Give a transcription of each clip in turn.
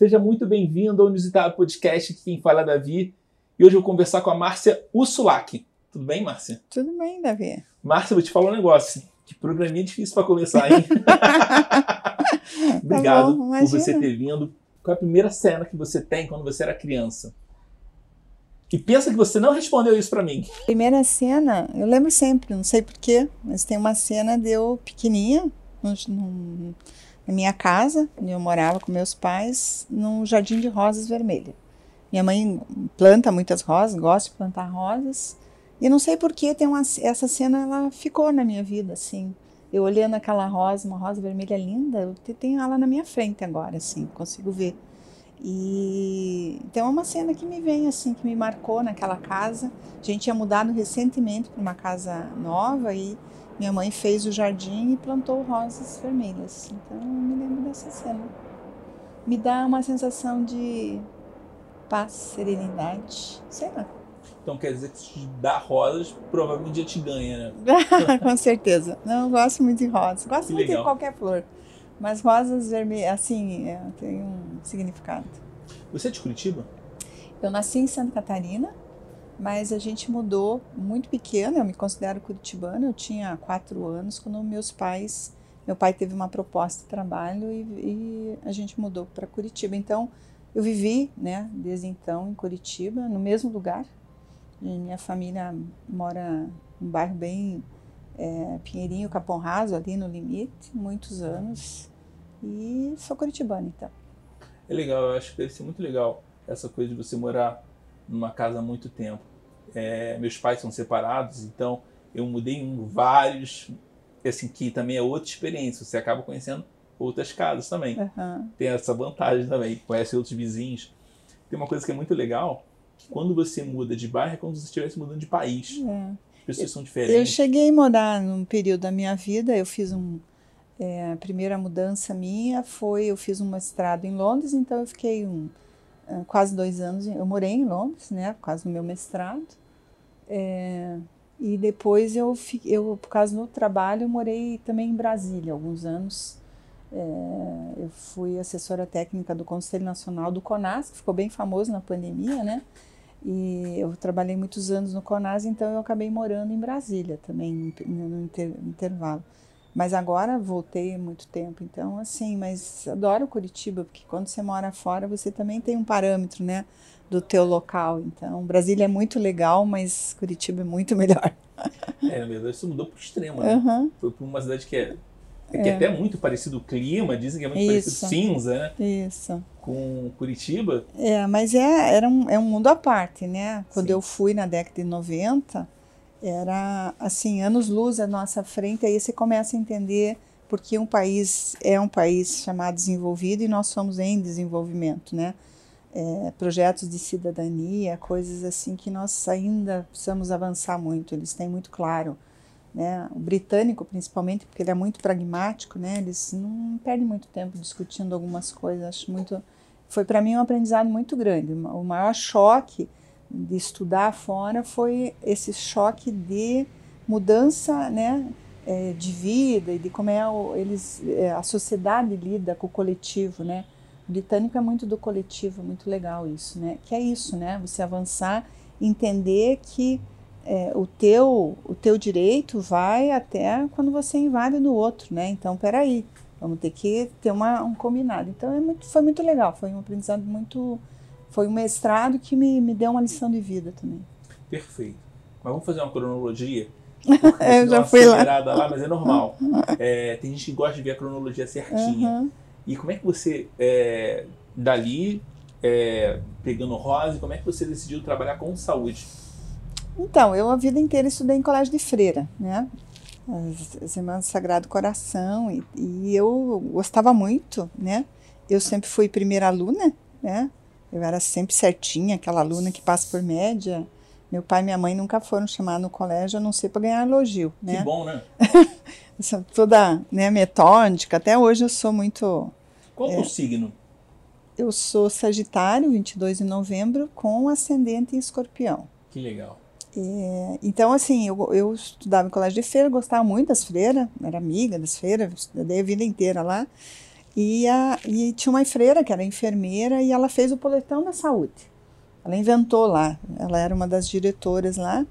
Seja muito bem-vindo ao Inusitado Podcast, aqui quem fala é Davi. E hoje eu vou conversar com a Márcia Ursulac. Tudo bem, Márcia? Tudo bem, Davi. Márcia, vou te falar um negócio. Que programinha difícil para começar, hein? Obrigado Tá bom, por você ter vindo. Qual é a primeira cena que você tem quando você era criança? E pensa que você não respondeu isso para mim. Primeira cena, eu lembro sempre, não sei porquê, mas tem uma cena de eu pequenininha, na minha casa, onde eu morava com meus pais, num jardim de rosas vermelhas. Minha mãe planta muitas rosas, gosta de plantar rosas, e não sei porquê, tem uma, essa cena, ela ficou na minha vida, assim. Eu olhando aquela rosa, uma rosa vermelha linda, eu te- tenho ela na minha frente agora, assim, consigo ver. E então é uma cena que me vem assim, que me marcou naquela casa. A gente tinha mudado recentemente para uma casa nova e minha mãe fez o jardim e plantou rosas vermelhas. Então eu me lembro dessa cena. Me dá uma sensação de paz, serenidade, sei lá. Então quer dizer que se dar rosas, provavelmente já te ganha, né? Com certeza. Não, eu gosto muito de rosas. Gosto Que muito legal. de qualquer flor. Mas rosas vermelhas, assim, é, tem um significado. Você é de Curitiba? Eu nasci em Santa Catarina, mas a gente mudou muito pequena. Eu me considero curitibana. Eu tinha quatro anos quando meus pais, meu pai teve uma proposta de trabalho e, e a gente mudou para Curitiba. Então eu vivi, né, desde então em Curitiba, no mesmo lugar. Minha família mora num bairro bem é, Pinheirinho, Capão Raso, ali no limite, muitos anos. E sou curitibana, então. É legal, eu acho que deve ser muito legal essa coisa de você morar numa casa há muito tempo. É, meus pais são separados, então eu mudei em vários, assim, que também é outra experiência. Você acaba conhecendo outras casas também. Aham. Tem essa vantagem também, conhece outros vizinhos. Tem uma coisa que é muito legal, que quando você muda de bairro é como se você estivesse mudando de país. É. As pessoas são Eu diferentes. cheguei a morar num período da minha vida, eu fiz um. é, a primeira mudança minha foi, eu fiz um mestrado em Londres, então eu fiquei um, ah, quase dois anos, eu morei em Londres, né, por causa do meu mestrado. É, e depois eu, eu, por causa do trabalho, morei também em Brasília alguns anos. É, eu fui assessora técnica do Conselho Nacional do CONAS, que ficou bem famoso na pandemia, né? E eu trabalhei muitos anos no CONAS, então eu acabei morando em Brasília também, no inter- intervalo. Mas agora voltei há muito tempo, então assim, mas adoro Curitiba, porque quando você mora fora, você também tem um parâmetro, né, do teu local. Então, Brasília é muito legal, mas Curitiba é muito melhor. É, na verdade, você mudou pro extremo, né? Aham, Foi para uma cidade que é, que é até muito parecido o clima, dizem que é muito Isso. parecido cinza, né? isso. Com Curitiba. É, mas é, era um, é um mundo à parte, né? Quando Sim. eu fui na década de 90, era assim, anos-luz à nossa frente, aí você começa a entender porque um país é um país chamado desenvolvido e nós somos em desenvolvimento, né? É, projetos de cidadania, coisas assim que nós ainda precisamos avançar muito, eles têm muito claro. Né? O britânico, principalmente, porque ele é muito pragmático, né? eles não perdem muito tempo discutindo algumas coisas, acho muito foi para mim um aprendizado muito grande. O maior choque de estudar fora foi esse choque de mudança, né, eh, de vida e de como é o, eles eh, a sociedade lida com o coletivo, né? Britânico é muito do coletivo, muito legal isso, né? Que é isso, né? Você avançar, entender que eh, o teu o teu direito vai até quando você invade no outro, né? Então, peraí, Vamos ter que ter uma, um combinado. Então é muito, foi muito legal, foi um aprendizado muito. Foi um mestrado que me, me deu uma lição de vida também. Perfeito. Mas vamos fazer uma cronologia? Eu já fui lá. lá, mas é normal. É, tem gente que gosta de ver a cronologia certinha. Aham. E como é que você, é, dali, é, pegando rosa, como é que você decidiu trabalhar com saúde? Então, eu a vida inteira estudei em colégio de freira, né? As, as Irmãs do Sagrado Coração, e, e eu gostava muito, né? Eu sempre fui primeira aluna, né? Eu era sempre certinha, aquela aluna que passa por média. Meu pai e minha mãe nunca foram chamados no colégio, a não ser para ganhar elogio, né? Que bom, né? Toda né, metódica, até hoje eu sou muito. Qual é o signo? Eu sou Sagitário, 22 de novembro, com ascendente em escorpião. Que legal. É, então, assim, eu, eu estudava em colégio de freira, gostava muito das freiras, era amiga das freiras, estudei a vida inteira lá. E, a, e tinha uma freira que era enfermeira e ela fez o poletão da saúde. Ela inventou lá, ela era uma das diretoras lá,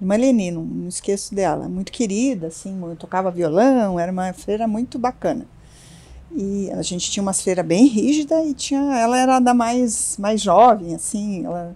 uma Leni, não, não esqueço dela, muito querida, assim, tocava violão, era uma freira muito bacana. E a gente tinha uma freira bem rígida e tinha, ela era da mais, mais jovem, assim, ela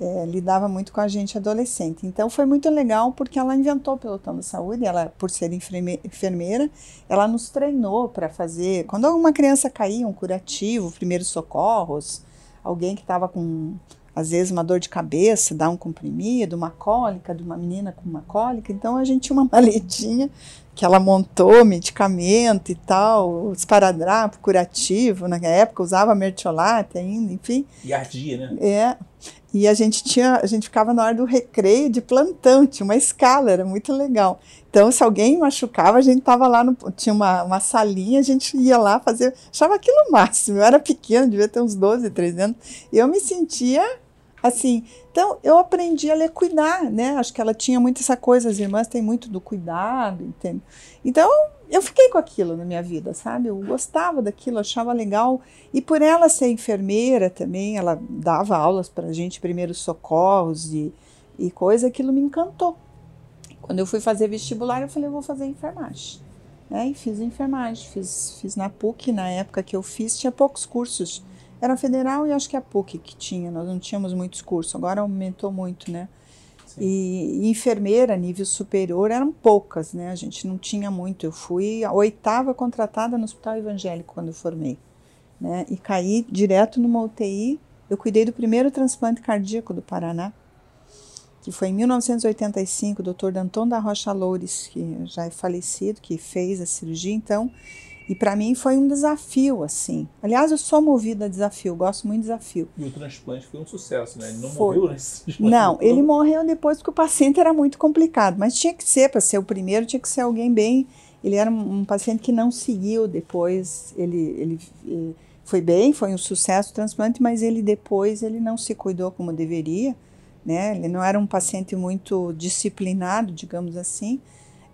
é, lidava muito com a gente adolescente. Então foi muito legal porque ela inventou o pelotão da saúde, ela por ser enfermeira, ela nos treinou para fazer, quando alguma criança caía, um curativo, primeiros socorros, alguém que estava com às vezes uma dor de cabeça, dar um comprimido, uma cólica de uma menina com uma cólica. Então a gente tinha uma maletinha que ela montou medicamento e tal, esparadrapo curativo, na época usava mertiolate ainda, enfim. E ardia, né? É. E a gente tinha, a gente ficava na hora do recreio de plantão, tinha uma escala, era muito legal. Então, se alguém machucava, a gente tava lá, no, tinha uma, uma salinha, a gente ia lá fazer, achava aquilo máximo. Eu era pequena, devia ter uns 12, 13 anos, e eu me sentia Assim, então eu aprendi a ler cuidar, né? Acho que ela tinha muito essa coisa, as irmãs têm muito do cuidado, entende? Então eu fiquei com aquilo na minha vida, sabe? Eu gostava daquilo, achava legal. E por ela ser enfermeira também, ela dava aulas para gente, primeiros socorros e, e coisa, aquilo me encantou. Quando eu fui fazer vestibular, eu falei, eu vou fazer enfermagem. Né? E fiz enfermagem, fiz, fiz na PUC, na época que eu fiz, tinha poucos cursos era a federal e acho que a PUC que tinha, nós não tínhamos muitos cursos, agora aumentou muito, né? E, e, enfermeira, nível superior, eram poucas, né? A gente não tinha muito. Eu fui a oitava contratada no Hospital Evangélico quando eu formei, né? E caí direto numa UTI. Eu cuidei do primeiro transplante cardíaco do Paraná, que foi em 1985, o doutor Danton da Rocha Loures, que já é falecido, que fez a cirurgia. Então, e para mim foi um desafio, assim. Aliás, eu sou movida a desafio, gosto muito de desafio. E o transplante foi um sucesso, né? Ele não foi. morreu nesse transplante. Não, ele morreu depois porque o paciente era muito complicado. Mas tinha que ser, para ser o primeiro, tinha que ser alguém bem. Ele era um, um paciente que não seguiu depois. Ele, ele, ele foi bem, foi um sucesso o transplante, mas ele depois ele não se cuidou como deveria. Né? Ele não era um paciente muito disciplinado, digamos assim.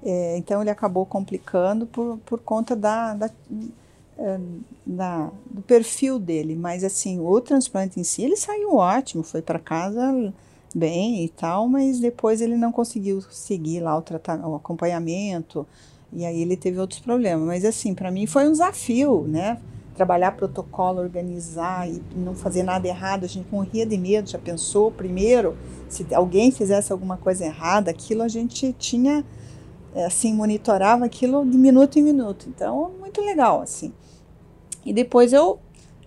É, então ele acabou complicando por, por conta da, da, é, da, do perfil dele. Mas assim, o transplante em si, ele saiu ótimo, foi para casa bem e tal, mas depois ele não conseguiu seguir lá o, o acompanhamento e aí ele teve outros problemas. Mas assim, para mim foi um desafio, né? Trabalhar protocolo, organizar e não fazer nada errado. A gente morria de medo, já pensou primeiro, se alguém fizesse alguma coisa errada, aquilo a gente tinha assim, monitorava aquilo de minuto em minuto. Então, muito legal, assim. E depois eu,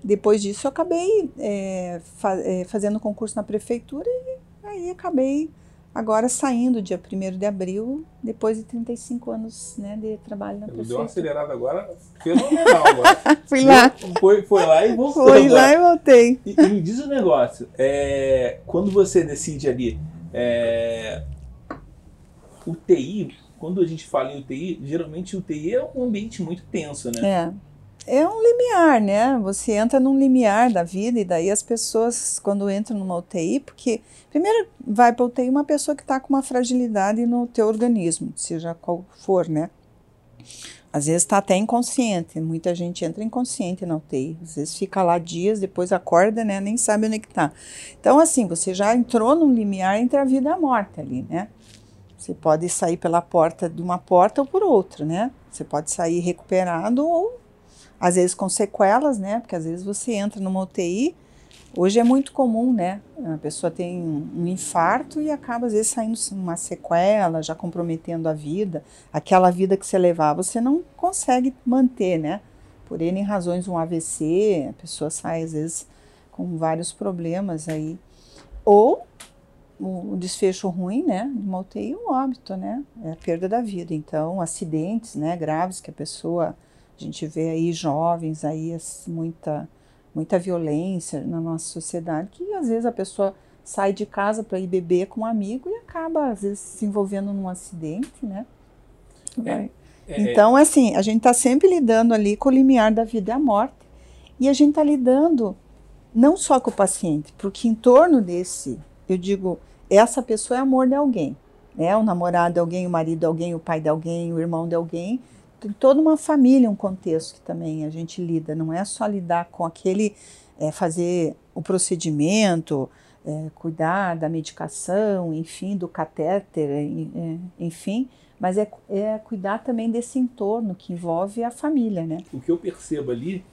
depois disso, eu acabei é, fa é, fazendo concurso na prefeitura e aí acabei agora saindo dia 1 de abril, depois de 35 anos né, de trabalho na prefeitura. Deu uma acelerada agora, fenomenal agora. Fui lá. Foi, foi lá e voltou. Fui lá e voltei. E, e me diz o um negócio, é, quando você decide ali, é, o TI, quando a gente fala em UTI, geralmente UTI é um ambiente muito tenso, né? É. É um limiar, né? Você entra num limiar da vida e daí as pessoas, quando entram numa UTI, porque primeiro vai para UTI uma pessoa que está com uma fragilidade no teu organismo, seja qual for, né? Às vezes está até inconsciente, muita gente entra inconsciente na UTI, às vezes fica lá dias, depois acorda, né? Nem sabe onde é que está. Então, assim, você já entrou num limiar entre a vida e a morte ali, né? Você pode sair pela porta de uma porta ou por outra, né? Você pode sair recuperado ou às vezes com sequelas, né? Porque às vezes você entra numa UTI. Hoje é muito comum, né? A pessoa tem um infarto e acaba às vezes saindo uma sequela, já comprometendo a vida. Aquela vida que você levava, você não consegue manter, né? Por N razões, um AVC, a pessoa sai às vezes com vários problemas aí. Ou o, desfecho ruim, né, de uma UTI, o óbito, né, é a perda da vida. Então, acidentes, né, graves que a pessoa, a gente vê aí jovens aí, muita, muita violência na nossa sociedade, que às vezes a pessoa sai de casa para ir beber com um amigo e acaba, às vezes, se envolvendo num acidente, né. É, é, é. então, assim, a gente está sempre lidando ali com o limiar da vida e a morte, e a gente está lidando não só com o paciente, porque em torno desse eu digo, essa pessoa é amor de alguém, né? O namorado de alguém, o marido de alguém, o pai de alguém, o irmão de alguém. tem toda uma família, um contexto que também a gente lida. Não é só lidar com aquele, é, fazer o procedimento, é, cuidar da medicação, enfim, do catéter, é, enfim, mas é, é cuidar também desse entorno que envolve a família, né? O que eu percebo ali,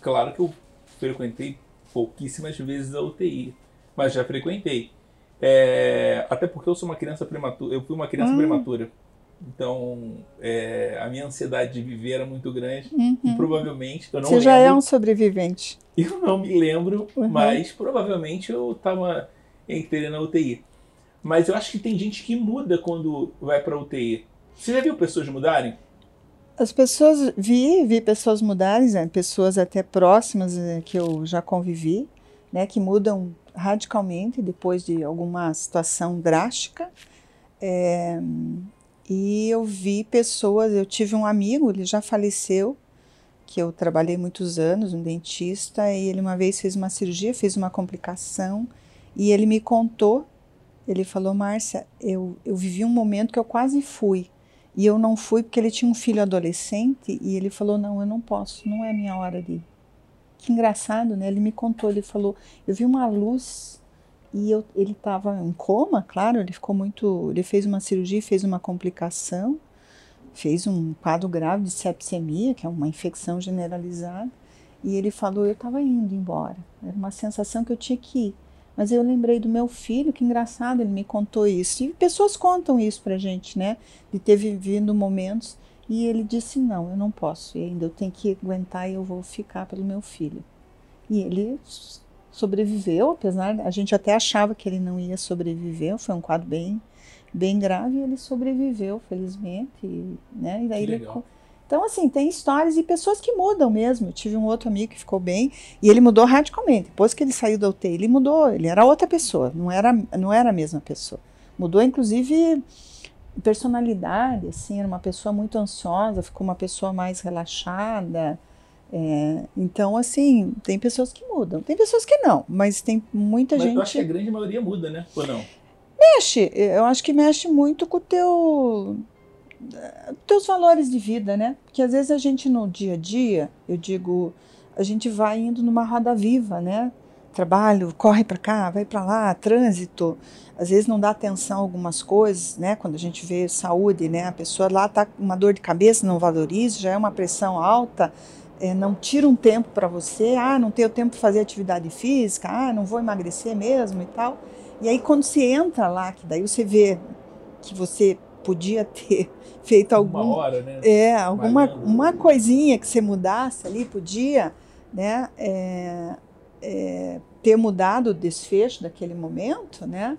claro que eu frequentei pouquíssimas vezes a UTI, mas já frequentei. É, até porque eu sou uma criança prematura, eu fui uma criança hum. prematura. Então, é, a minha ansiedade de viver era muito grande uhum. e provavelmente eu não Você lembro, já é um sobrevivente. Eu não me lembro, uhum. mas provavelmente eu estava entrei na UTI. Mas eu acho que tem gente que muda quando vai para UTI. Você já viu pessoas mudarem? As pessoas vi, vi pessoas mudarem, né? pessoas até próximas né, que eu já convivi, né, que mudam radicalmente depois de alguma situação drástica. É, e eu vi pessoas, eu tive um amigo, ele já faleceu, que eu trabalhei muitos anos, um dentista, e ele uma vez fez uma cirurgia, fez uma complicação, e ele me contou, ele falou, Márcia, eu, eu vivi um momento que eu quase fui, e eu não fui porque ele tinha um filho adolescente, e ele falou, não, eu não posso, não é minha hora de ir. Que engraçado, né? Ele me contou, ele falou, eu vi uma luz e eu, ele estava em coma, claro, ele ficou muito. Ele fez uma cirurgia, fez uma complicação, fez um quadro grave de sepsemia, que é uma infecção generalizada, e ele falou: Eu estava indo embora. Era uma sensação que eu tinha que ir. Mas eu lembrei do meu filho, que engraçado, ele me contou isso. E pessoas contam isso pra gente, né? De ter vivido momentos. E ele disse: Não, eu não posso, e ainda eu tenho que aguentar e eu vou ficar pelo meu filho. E ele sobreviveu, apesar a gente até achava que ele não ia sobreviver, foi um quadro bem bem grave e ele sobreviveu, felizmente, e, né? E daí ele então, assim, tem histórias e pessoas que mudam mesmo. Eu tive um outro amigo que ficou bem e ele mudou radicalmente. Depois que ele saiu da UTI, ele mudou. Ele era outra pessoa, não era, não era a mesma pessoa. Mudou, inclusive, personalidade, assim, era uma pessoa muito ansiosa, ficou uma pessoa mais relaxada. É, então, assim, tem pessoas que mudam, tem pessoas que não, mas tem muita mas gente. Eu acho que a grande maioria muda, né? Ou não? Mexe, eu acho que mexe muito com o teu teus valores de vida, né? Porque às vezes a gente no dia a dia, eu digo, a gente vai indo numa roda viva, né? Trabalho, corre para cá, vai para lá, trânsito. Às vezes não dá atenção a algumas coisas, né? Quando a gente vê saúde, né? A pessoa lá tá com uma dor de cabeça, não valoriza, já é uma pressão alta é, não tira um tempo para você, ah, não tenho tempo para fazer atividade física, ah, não vou emagrecer mesmo e tal. E aí quando você entra lá, que daí você vê que você podia ter feito alguma hora, né? É, alguma uma coisinha que você mudasse ali, podia, né? É, é, ter mudado o desfecho daquele momento, né?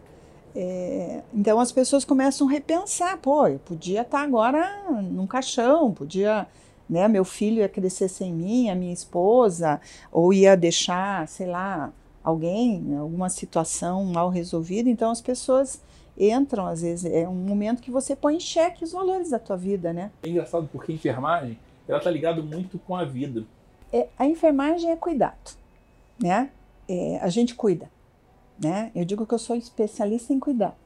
É, então as pessoas começam a repensar, pô, eu podia estar agora num caixão, podia né? Meu filho ia crescer sem mim, a minha esposa, ou ia deixar, sei lá, alguém, alguma situação mal resolvida. Então as pessoas entram, às vezes, é um momento que você põe em xeque os valores da tua vida, né? É engraçado porque a enfermagem, ela tá ligada muito com a vida. É, a enfermagem é cuidado, né? É, a gente cuida, né? Eu digo que eu sou especialista em cuidar.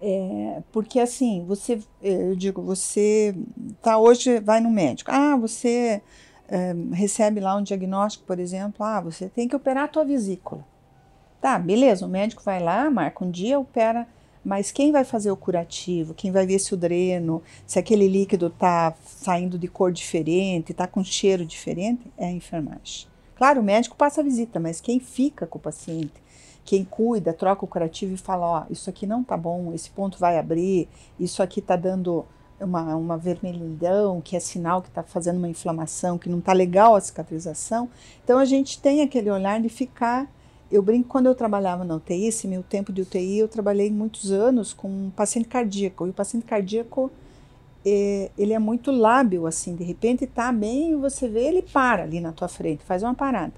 É, porque assim, você, eu digo, você tá hoje, vai no médico, ah, você é, recebe lá um diagnóstico, por exemplo, ah, você tem que operar a tua vesícula. Tá, beleza, o médico vai lá, marca um dia, opera, mas quem vai fazer o curativo? Quem vai ver se o dreno, se aquele líquido tá saindo de cor diferente, tá com cheiro diferente, é a enfermagem. Claro, o médico passa a visita, mas quem fica com o paciente? quem cuida troca o curativo e fala, ó, isso aqui não tá bom, esse ponto vai abrir, isso aqui tá dando uma, uma vermelhidão, que é sinal que está fazendo uma inflamação, que não está legal a cicatrização. Então a gente tem aquele olhar de ficar. Eu brinco quando eu trabalhava na UTI, esse meu tempo de UTI, eu trabalhei muitos anos com um paciente cardíaco. E o paciente cardíaco, é, ele é muito lábil, assim, de repente está bem e você vê, ele para ali na tua frente, faz uma parada.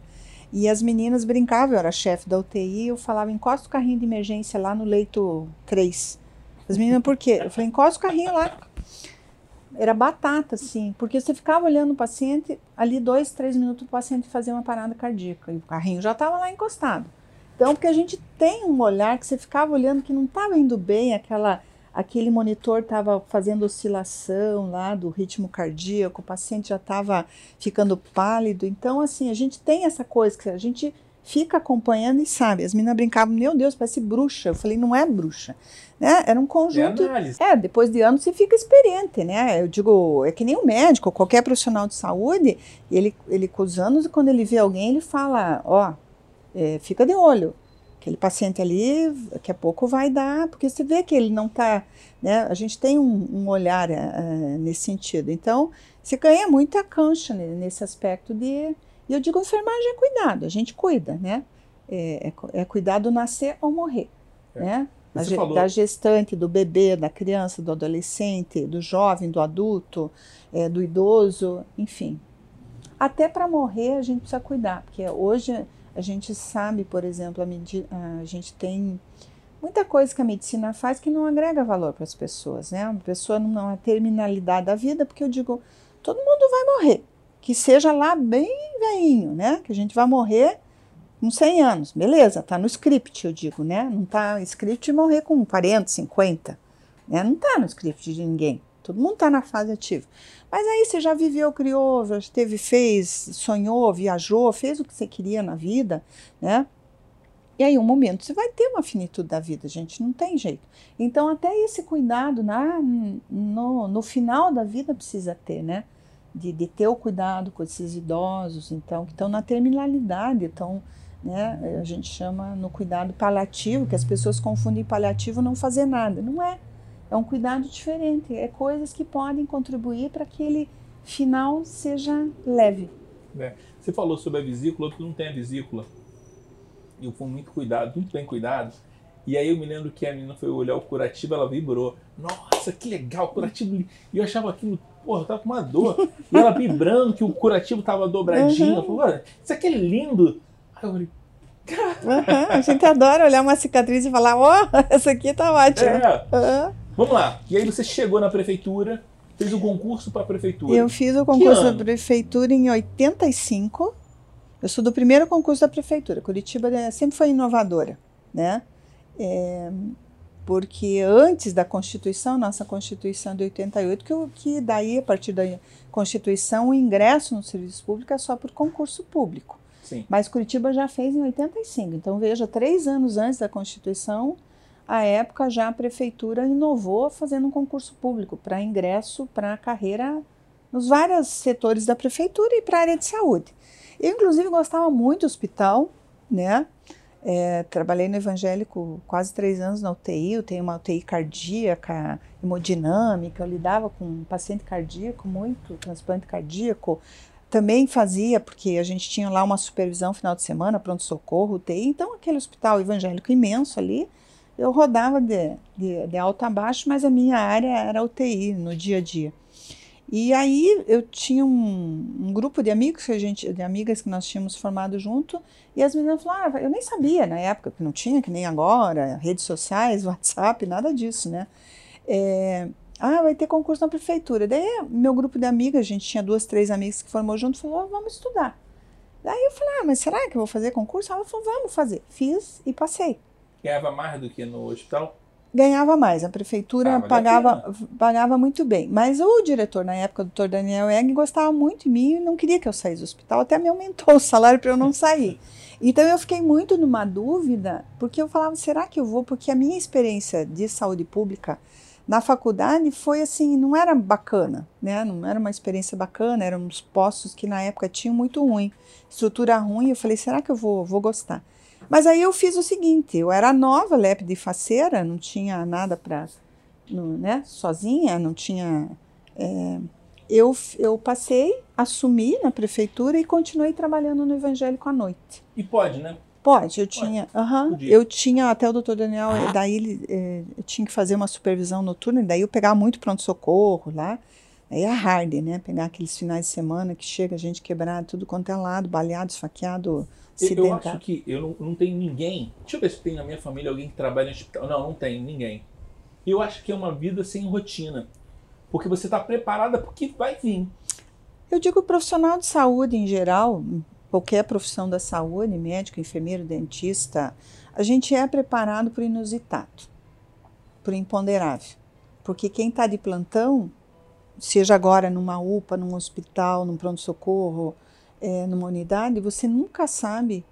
E as meninas brincavam, eu era chefe da UTI, eu falava, encosta o carrinho de emergência lá no leito 3. As meninas, por quê? Eu falei, encosta o carrinho lá. Era batata, assim, porque você ficava olhando o paciente, ali dois, três minutos o paciente fazia uma parada cardíaca, e o carrinho já estava lá encostado. Então, porque a gente tem um olhar que você ficava olhando que não estava indo bem, aquela aquele monitor estava fazendo oscilação lá do ritmo cardíaco, o paciente já estava ficando pálido. Então, assim, a gente tem essa coisa que a gente fica acompanhando e sabe. As meninas brincavam, meu Deus, parece bruxa. Eu falei, não é bruxa. Né? Era um conjunto. É, depois de anos você fica experiente, né? Eu digo, é que nem um médico, qualquer profissional de saúde, ele, ele com os anos, quando ele vê alguém, ele fala, ó, é, fica de olho. Aquele paciente ali, daqui a pouco vai dar, porque você vê que ele não está, né? A gente tem um, um olhar uh, nesse sentido. Então, você ganha muita cancha nesse aspecto de e eu digo, enfermagem é cuidado, a gente cuida, né? É, é, é cuidado nascer ou morrer, é. né? Da, falou... da, gestante, do bebê, da criança, do adolescente, do jovem, do adulto, é, do idoso, enfim. Até para morrer a gente precisa cuidar, porque hoje a gente sabe, por exemplo, a, a gente tem muita coisa que a medicina faz que não agrega valor para as pessoas, né? A pessoa não é terminalidade da vida, porque eu digo, todo mundo vai morrer que seja lá bem veinho, né? Que a gente vai morrer com 100 anos. Beleza, tá no script, eu digo, né? Não tá no script de morrer com 40, 50. Né? Não tá no script de ninguém. Todo mundo tá na fase ativa. Mas aí você já viveu, criou, já teve, fez, sonhou, viajou, fez o que você queria na vida, né? E aí, um momento, você vai ter uma finitude da vida, gente, não tem jeito. Então, até esse cuidado na, no, no final da vida precisa ter, né? de, de ter o cuidado com esses idosos, então, que estão na terminalidade, estão, né, a gente chama no cuidado paliativo, que as pessoas confundem paliativo não fazer nada. Não é. É um cuidado diferente, é coisas que podem contribuir para que ele final seja leve. É. Você falou sobre a vesícula, outro não tem a vesícula. Eu fui muito cuidado, muito bem cuidado. E aí eu me lembro que a menina foi olhar o curativo, ela vibrou. Nossa, que legal, curativo. E eu achava aquilo porra, eu tava com uma dor. e ela vibrando que o curativo tava dobradinho. Uhum. Falei, isso aqui é lindo. Aí eu falei, uhum. A gente adora olhar uma cicatriz e falar, ó, oh, essa aqui tá ótima. É. Uhum. Vamos lá. E aí você chegou na prefeitura, fez o concurso para a prefeitura. Eu fiz o concurso da prefeitura em 85. Eu sou do primeiro concurso da prefeitura. Curitiba é, sempre foi inovadora, né? É, porque antes da Constituição, nossa Constituição de 88, que, que daí, a partir da Constituição, o ingresso no serviço público é só por concurso público. Sim. Mas Curitiba já fez em 85. Então, veja, três anos antes da Constituição, a época já a prefeitura inovou fazendo um concurso público para ingresso para a carreira nos vários setores da prefeitura e para a área de saúde. Eu, inclusive, gostava muito do hospital, né? É, trabalhei no evangélico quase três anos na UTI, eu tenho uma UTI cardíaca, hemodinâmica, eu lidava com paciente cardíaco, muito transplante cardíaco. Também fazia, porque a gente tinha lá uma supervisão final de semana, pronto-socorro, UTI, então aquele hospital evangélico imenso ali, eu rodava de, de, de alto a baixo, mas a minha área era UTI no dia a dia. E aí eu tinha um, um, grupo de amigos que a gente, de amigas que nós tínhamos formado junto, e as meninas falaram, ah, eu nem sabia na época que não tinha, que nem agora, redes sociais, WhatsApp, nada disso, né? É, ah, vai ter concurso na prefeitura. Daí meu grupo de amigas, a gente tinha duas, três amigas que formou junto, falou, oh, vamos estudar. Daí eu falei, ah, mas será que eu vou fazer concurso? Ela falou, vamos fazer. Fiz e passei. Ganhava mais do que no hospital? ganhava mais. A prefeitura ah, pagava, pagava muito bem. Mas o diretor, na época, o doutor Daniel Egg, gostava muito de mim e não queria que eu saísse do hospital. Até me aumentou o salário para eu não sair. Então eu fiquei muito numa dúvida, porque eu falava, será que eu vou? Porque a minha experiência de saúde pública na faculdade foi assim, não era bacana, né? Não era uma experiência bacana, eram uns postos que na época tinham muito ruim, estrutura ruim. Eu falei, será que eu vou, vou gostar? Mas aí eu fiz o seguinte: eu era nova, lépida e faceira, não tinha nada para. Né, sozinha, não tinha. É, eu, eu passei, assumi na prefeitura e continuei trabalhando no evangélico à noite. E pode, né? Pode, eu tinha. Uhum, eu tinha até o doutor Daniel, ah. daí ele eu tinha que fazer uma supervisão noturna, daí eu pegava muito pronto-socorro lá. Aí é hard, né? Pegar aqueles finais de semana que chega gente quebrada, tudo quanto é lado, baleado, esfaqueado, eu, eu acho que eu não, não tenho ninguém. Deixa eu ver se tem na minha família alguém que trabalha em hospital. Não, não tem ninguém. Eu acho que é uma vida sem rotina. Porque você está preparada porque vai vir. Eu digo profissional de saúde em geral, qualquer profissão da saúde, médico, enfermeiro, dentista, a gente é preparado para o inusitado, para o imponderável. Porque quem está de plantão, seja agora numa UPA, num hospital, num pronto-socorro, é, numa unidade, você nunca sabe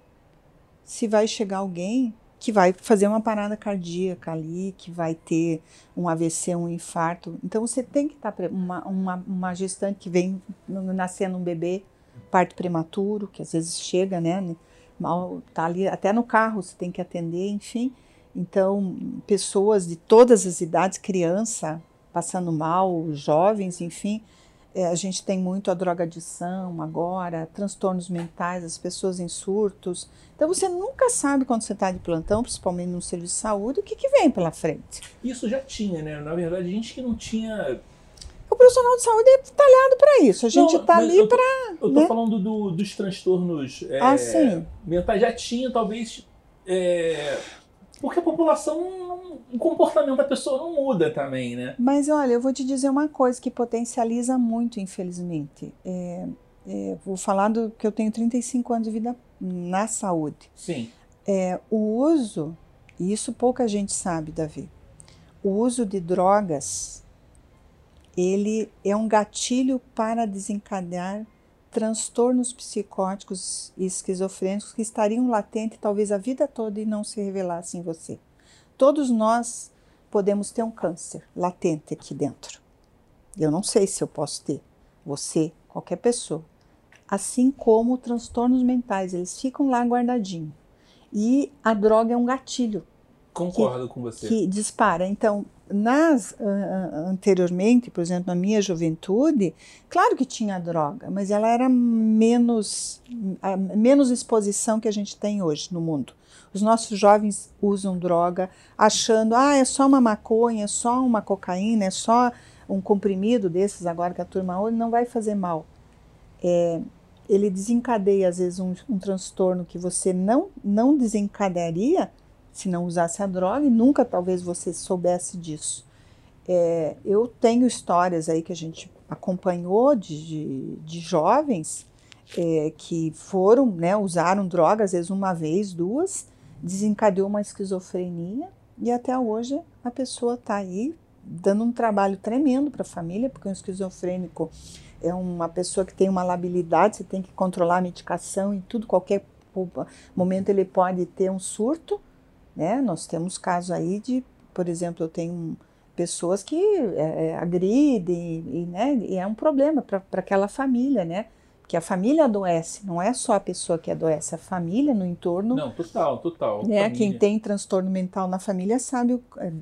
se vai chegar alguém que vai fazer uma parada cardíaca ali, que vai ter um AVC, um infarto. Então você tem que estar uma, uma, uma gestante que vem nascendo um bebê, parto prematuro, que às vezes chega, né? Mal tá ali até no carro você tem que atender, enfim. Então, pessoas de todas as idades, criança passando mal, jovens, enfim, é, a gente tem muito a drogadição agora, transtornos mentais, as pessoas em surtos. Então você nunca sabe quando você está de plantão, principalmente no serviço de saúde, o que, que vem pela frente. Isso já tinha, né? Na verdade, a gente que não tinha. O profissional de saúde é talhado para isso. A gente está ali para. Eu estou né? falando do, dos transtornos é, ah, mentais. Já tinha, talvez. É, porque a população, o comportamento da pessoa não muda também, né? Mas olha, eu vou te dizer uma coisa que potencializa muito, infelizmente. É, é, vou falar do que eu tenho 35 anos de vida na saúde. Sim. É, o uso, e isso pouca gente sabe, Davi, o uso de drogas, ele é um gatilho para desencadear transtornos psicóticos e esquizofrênicos que estariam latentes talvez a vida toda e não se revelassem em você. Todos nós podemos ter um câncer latente aqui dentro. Eu não sei se eu posso ter, você, qualquer pessoa. Assim como transtornos mentais, eles ficam lá guardadinhos. E a droga é um gatilho. Concordo que, com você. Que dispara. Então, nas, uh, anteriormente, por exemplo, na minha juventude, claro que tinha droga, mas ela era menos, a menos exposição que a gente tem hoje no mundo. Os nossos jovens usam droga achando, ah, é só uma maconha, é só uma cocaína, é só um comprimido desses agora que a turma hoje não vai fazer mal. É, ele desencadeia, às vezes, um, um transtorno que você não, não desencadearia se não usasse a droga e nunca talvez você soubesse disso. É, eu tenho histórias aí que a gente acompanhou de, de, de jovens é, que foram, né, usaram droga, às vezes uma vez, duas, desencadeou uma esquizofrenia e até hoje a pessoa está aí dando um trabalho tremendo para a família, porque um esquizofrênico é uma pessoa que tem uma labilidade, você tem que controlar a medicação e tudo, qualquer momento ele pode ter um surto, né? Nós temos casos aí de, por exemplo, eu tenho pessoas que é, é agridem, e, né? e é um problema para aquela família, né? que a família adoece, não é só a pessoa que adoece, a família no entorno. Não, total, total. Né? Quem tem transtorno mental na família sabe, é,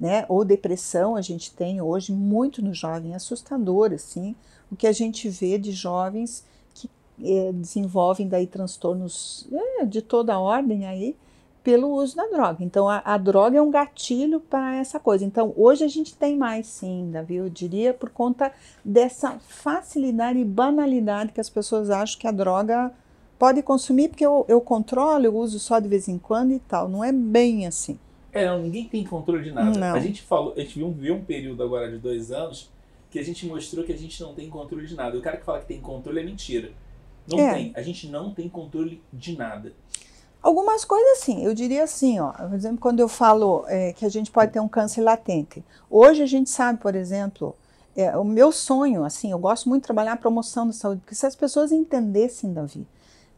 né? Ou depressão, a gente tem hoje muito no jovem, assustador, assim, o que a gente vê de jovens que é, desenvolvem daí transtornos é, de toda a ordem aí, pelo uso da droga. Então, a, a droga é um gatilho para essa coisa. Então, hoje a gente tem mais, sim, Davi, eu diria, por conta dessa facilidade e banalidade que as pessoas acham que a droga pode consumir, porque eu, eu controlo, eu uso só de vez em quando e tal. Não é bem assim. É, ninguém tem controle de nada. Não. A gente falou, a gente viu, viu um período agora de dois anos que a gente mostrou que a gente não tem controle de nada. O cara que fala que tem controle é mentira. Não é. tem. A gente não tem controle de nada. Algumas coisas sim, eu diria assim, ó, por exemplo, quando eu falo é, que a gente pode ter um câncer latente. Hoje a gente sabe, por exemplo, é, o meu sonho, assim, eu gosto muito de trabalhar a promoção da saúde, porque se as pessoas entendessem, Davi,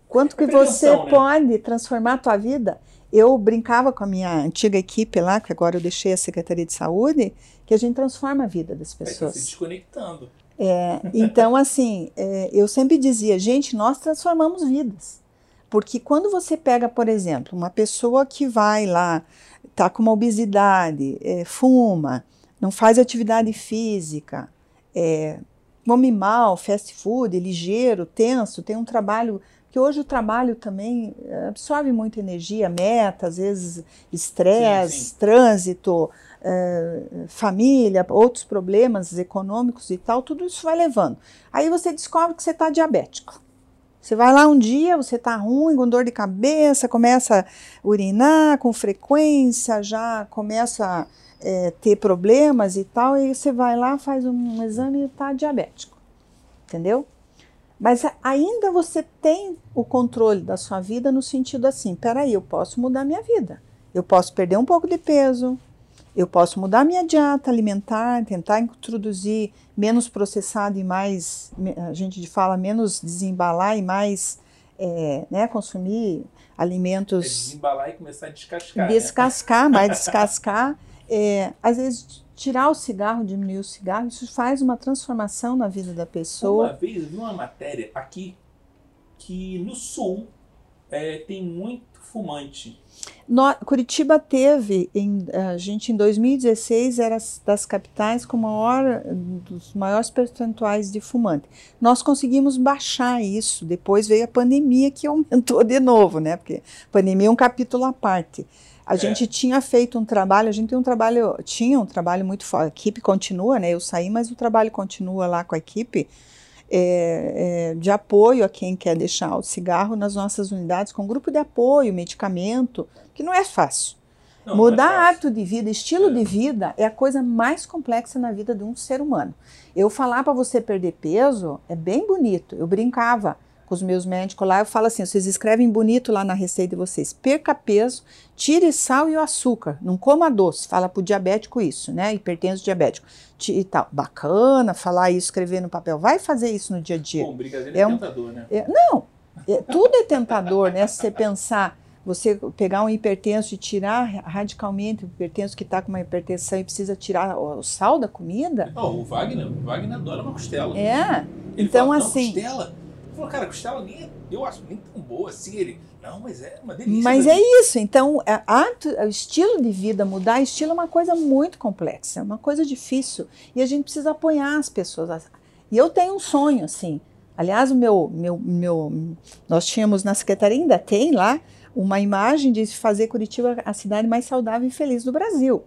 quanto que você né? pode transformar a tua vida. Eu brincava com a minha antiga equipe lá, que agora eu deixei a Secretaria de Saúde, que a gente transforma a vida das pessoas. Se desconectando. É, então, assim, é, eu sempre dizia, gente, nós transformamos vidas. Porque quando você pega, por exemplo, uma pessoa que vai lá, está com uma obesidade, é, fuma, não faz atividade física, é, come mal, fast food, ligeiro, tenso, tem um trabalho que hoje o trabalho também é, absorve muita energia, meta, às vezes estresse, trânsito, é, família, outros problemas econômicos e tal, tudo isso vai levando. Aí você descobre que você está diabético. Você vai lá um dia, você está ruim, com dor de cabeça, começa a urinar com frequência, já começa a é, ter problemas e tal, e você vai lá, faz um exame e está diabético. Entendeu? Mas ainda você tem o controle da sua vida no sentido assim: peraí, eu posso mudar minha vida. Eu posso perder um pouco de peso, Eu posso mudar minha dieta alimentar, tentar introduzir menos processado e mais, a gente fala menos desembalar e mais é, né, consumir alimentos. É desembalar e começar a descascar. Né? Descascar, né? mais descascar. É, às vezes tirar o cigarro, diminuir o cigarro, isso faz uma transformação na vida da pessoa. Uma vez eu vi uma matéria aqui que no sul é, tem muito fumante. No, Curitiba teve, em, a gente em 2016 era das capitais com maior, dos maiores percentuais de fumante. Nós conseguimos baixar isso, depois veio a pandemia que aumentou de novo, né? Porque pandemia é um capítulo à parte. A é. gente tinha feito um trabalho, a gente tem um trabalho, tinha um trabalho muito forte. A equipe continua, né? Eu saí, mas o trabalho continua lá com a equipe é, é, de apoio a quem quer deixar o cigarro nas nossas unidades, com grupo de apoio, medicamento, que não é fácil. Não, Mudar não é fácil. hábito de vida, estilo é. de vida, é a coisa mais complexa na vida de um ser humano. Eu falar para você perder peso é bem bonito. Eu brincava com os meus médicos lá, eu falo assim: vocês escrevem bonito lá na receita de vocês, perca peso, tire sal e o açúcar, não coma doce. Fala para o diabético isso, né? Hipertenso diabético. E tal. Bacana falar isso, escrever no papel. Vai fazer isso no dia a dia. Bom, brigadeiro é, é um, tentador, né? É, não, é, tudo é tentador, né? Se você pensar, você pegar um hipertenso e tirar radicalmente o hipertenso que está com uma hipertensão e precisa tirar o, o sal da comida. Oh, o Wagner, o Wagner adora uma costela. É. Ele então, fala, assim. Costela? Falou, cara, costela nem, é, eu acho nem tão boa assim. Ele, não, mas é uma delícia. Mas é isso. Então, a, o estilo de vida, mudar estilo é uma coisa muito complexa, é uma coisa difícil. E a gente precisa apoiar as pessoas. E eu tenho um sonho, assim. Aliás, o meu, meu, meu, nós tínhamos na secretaria, ainda tem lá, uma imagem de fazer Curitiba a cidade mais saudável e feliz do Brasil.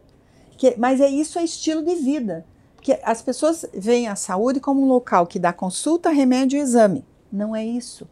Que, mas é isso, é estilo de vida. Porque as pessoas veem a saúde como um local que dá consulta, remédio e exame. Não é isso.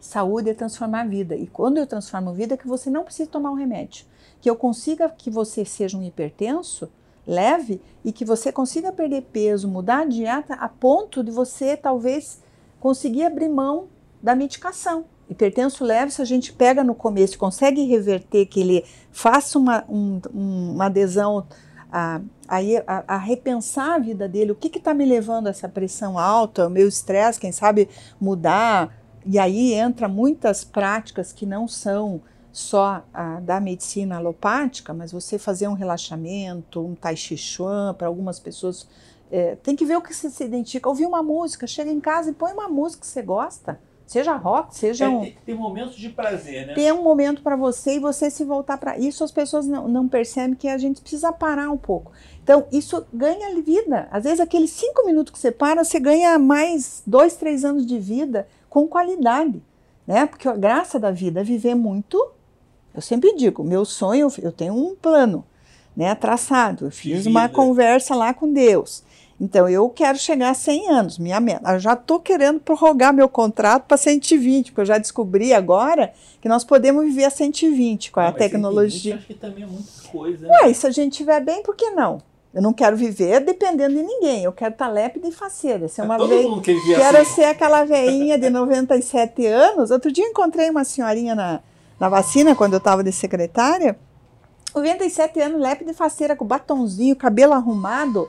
Saúde é transformar a vida. E quando eu transformo a vida, é que você não precisa tomar um remédio. Que eu consiga que você seja um hipertenso leve e que você consiga perder peso, mudar a dieta a ponto de você talvez conseguir abrir mão da medicação. Hipertenso leve, se a gente pega no começo consegue reverter, que ele faça uma, um, uma adesão a, a, a, repensar a vida dele, o que está me levando a essa pressão alta, o meu estresse, quem sabe mudar. E aí entra muitas práticas que não são só a, da medicina alopática, mas você fazer um relaxamento, um tai chi chuan, para algumas pessoas, é, tem que ver o que você se identifica. Ouvir uma música, chega em casa e põe uma música que você gosta. Seja rock, seja é, um. Tem, tem momentos de prazer, né? Tem um momento para você e você se voltar para isso. As pessoas não, não percebem que a gente precisa parar um pouco. Então, isso ganha vida. Às vezes, aqueles cinco minutos que você para, você ganha mais dois, três anos de vida com qualidade. Né? Porque a graça da vida é viver muito. Eu sempre digo, meu sonho, eu tenho um plano né, traçado. Eu fiz uma conversa lá com Deus. Então, eu quero chegar a 100 anos, minha meta. Eu já estou querendo prorrogar meu contrato para 120, porque eu já descobri agora que nós podemos viver a 120 com a tecnologia. 120 acho que também é muita coisa. Né? Ué, se a gente estiver bem, por que não? Eu não quero viver dependendo de ninguém. Eu quero estar lépida e faceira. Ser uma Todo ve... Quero assim. ser aquela veinha de 97 anos. Outro dia encontrei uma senhorinha na, na vacina, quando eu estava de secretária. 97 anos, lépida e faceira, com batonzinho, cabelo arrumado.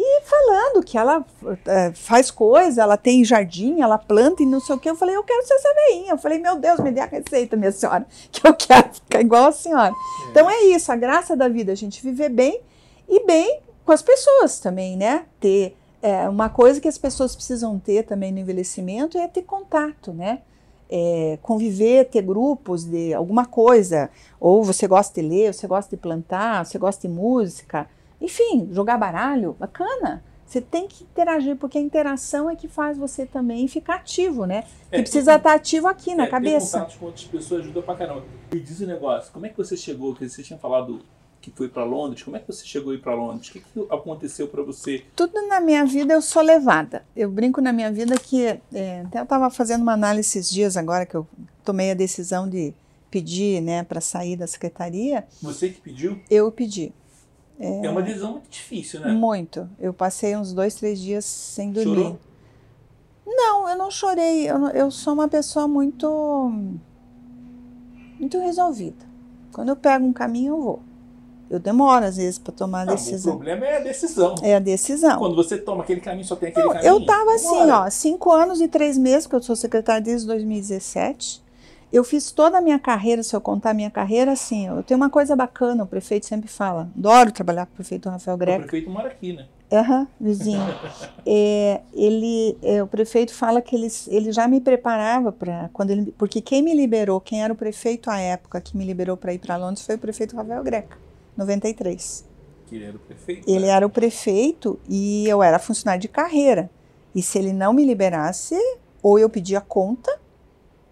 E falando que ela é, faz coisa, ela tem jardim, ela planta e não sei o que. Eu falei, eu quero ser essa veinha. Eu falei, meu Deus, me dê a receita, minha senhora, que eu quero ficar igual a senhora. É. Então é isso, a graça da vida, a gente viver bem e bem com as pessoas também, né? Ter é, uma coisa que as pessoas precisam ter também no envelhecimento é ter contato, né? É, conviver, ter grupos de alguma coisa. Ou você gosta de ler, você gosta de plantar, você gosta de música enfim, jogar baralho, bacana. Você tem que interagir, porque a interação é que faz você também ficar ativo, né? É, que precisa estar ativo aqui na é, cabeça. Ter com outras pessoas ajuda pra caramba. E diz o negócio, como é que você chegou, que você tinha falado que foi para Londres, como é que você chegou aí para Londres? O que, que aconteceu para você? Tudo na minha vida eu sou levada. Eu brinco na minha vida que, é, até eu estava fazendo uma análise esses dias agora, que eu tomei a decisão de pedir, né, para sair da secretaria. Você que pediu? Eu pedi. É, é uma decisão muito difícil, né? Muito. Eu passei uns dois, três dias sem dormir. Chorou? Não, eu não chorei. Eu, eu sou uma pessoa muito. muito resolvida. Quando eu pego um caminho, eu vou. Eu demoro, às vezes, para tomar a Não, decisão. O problema é a decisão. É a decisão. Quando você toma aquele caminho, só tem aquele Não, caminho. eu tava assim, ó, cinco anos e três meses, que eu sou secretária desde 2017. Eu fiz toda a minha carreira, se eu contar a minha carreira, assim, eu tenho uma coisa bacana, o prefeito sempre fala. Adoro trabalhar com o prefeito Rafael O Greco. prefeito mora aqui, né? Aham, vizinho. É, ele, é, o prefeito fala que ele, ele já me preparava para quando ele, porque quem me liberou, quem era o prefeito à época que me liberou para ir para Londres foi o prefeito Rafael Greca, 93. Que ele era o prefeito. Ele né? era o prefeito e eu era funcionário de carreira. E se ele não me liberasse, ou eu pedia conta,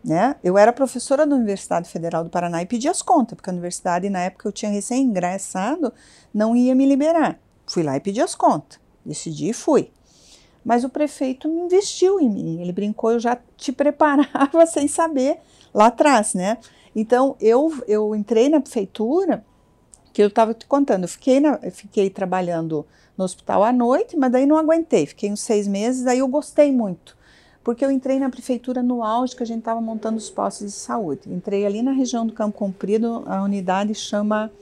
né? Eu era professora da Universidade Federal do Paraná e pedia as contas, porque a universidade, na época eu tinha recém-ingressado, não ia me liberar. Fui lá e pedi as contas. Decidi e fui. Mas o prefeito investiu em mim. Ele brincou, eu já te preparava sem saber lá atrás, né? Então, eu, eu entrei na prefeitura, que eu estava te contando, eu fiquei, na, eu fiquei trabalhando no hospital à noite, mas daí não aguentei. Fiquei uns seis meses, daí eu gostei muito. Porque eu entrei na prefeitura no auge que a gente estava montando os postos de saúde. Entrei ali na região do Campo Comprido, a unidade chama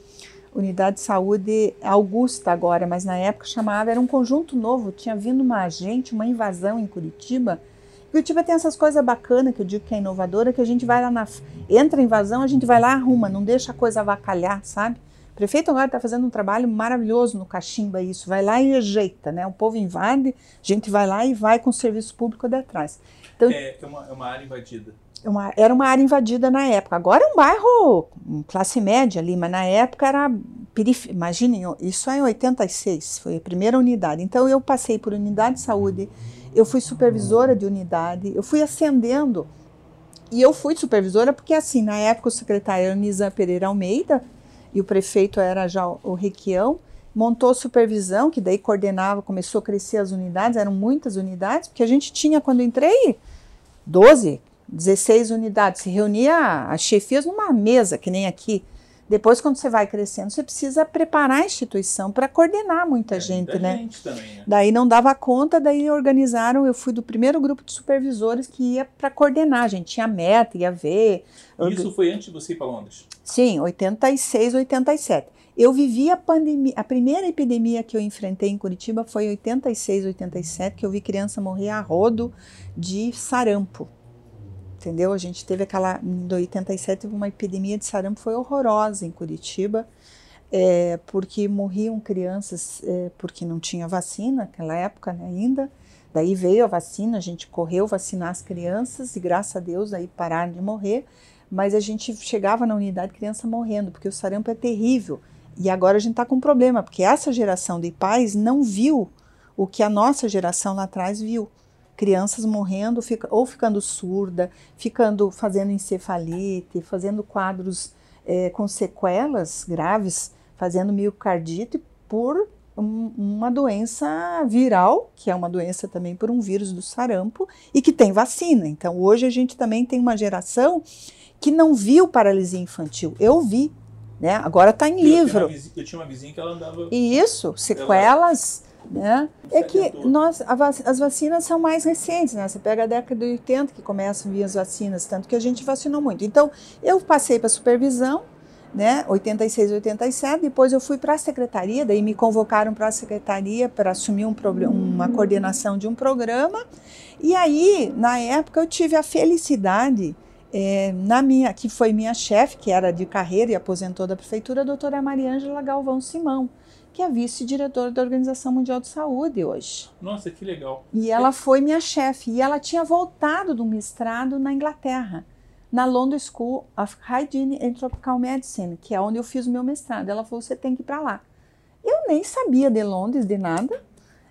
Unidade de Saúde Augusta agora, mas na época chamava, era um conjunto novo, tinha vindo uma gente, uma invasão em Curitiba. Curitiba tem essas coisas bacanas que eu digo que é inovadora, que a gente vai lá na. Entra a invasão, a gente vai lá arruma, não deixa a coisa avacalhar, sabe? O prefeito agora está fazendo um trabalho maravilhoso no Caximba, isso. Vai lá e ajeita, né? O povo invade, a gente vai lá e vai com o serviço público de trás. Então, É, é uma, é uma área invadida. uma- era uma área invadida na época. Agora é um bairro classe média ali, mas na época era periferia. Imaginem, isso é em 86, foi a primeira unidade. Então eu passei por unidade de saúde, eu fui supervisora de unidade, eu fui ascendendo. E eu fui supervisora porque, assim, na época o secretário era o Nizam Pereira Almeida e o prefeito era já o Requião. Montou supervisão, que daí coordenava, começou a crescer as unidades, eram muitas unidades, porque a gente tinha, quando entrei, 12, 16 unidades. Se reunia as chefias numa mesa, que nem aqui. Depois, quando você vai crescendo, você precisa preparar a instituição para coordenar muita É, gente, muita né? gente também, né? Daí não dava conta, daí organizaram. Eu fui do primeiro grupo de supervisores que ia para coordenar. A gente tinha meta, ia ver. Isso foi antes de você ir para Londres. Sim, 86, 87. Eu vivi a pandemia, a primeira epidemia que eu enfrentei em Curitiba foi em 86, 87, que eu vi criança morrer a rodo de sarampo. Entendeu? A gente teve aquela, em 87, teve uma epidemia de sarampo, foi horrorosa em Curitiba, é, porque morriam crianças é, porque não tinha vacina naquela época né, ainda. Daí veio a vacina, a gente correu vacinar as crianças e graças a Deus aí pararam de morrer mas a gente chegava na unidade criança morrendo, porque o sarampo é terrível. E agora a gente está com um problema, porque essa geração de pais não viu o que a nossa geração lá atrás viu. Crianças morrendo, fica, ou ficando surda, ficando fazendo encefalite, fazendo quadros eh, com sequelas graves, fazendo miocardite por um- uma doença viral, que é uma doença também por um vírus do sarampo, e que tem vacina. Então hoje a gente também tem uma geração que não viu paralisia infantil. Eu vi, né? Agora está em Eu tinha livro. vizi- Eu tinha uma vizinha que ela andava. E isso, sequelas, né? É que nós, vac- as vacinas são mais recentes, né? Você pega a década de 80 que começam a vir as vacinas, tanto que a gente vacinou muito. Então, eu passei para supervisão, né? 86, 87, depois eu fui para a secretaria, daí me convocaram para a secretaria para assumir um uma coordenação de um programa. E aí, na época, eu tive a felicidade é, na minha, que foi minha chefe, que era de carreira e aposentou da prefeitura, a doutora Mariângela Galvão Simão, que é vice-diretora da Organização Mundial de Saúde hoje. Nossa, que legal. E ela foi minha chefe. E ela tinha voltado do mestrado na Inglaterra, na London School of Hygiene and Tropical Medicine, que é onde eu fiz o meu mestrado. Ela falou: você tem que ir para lá. Eu nem sabia de Londres, de nada.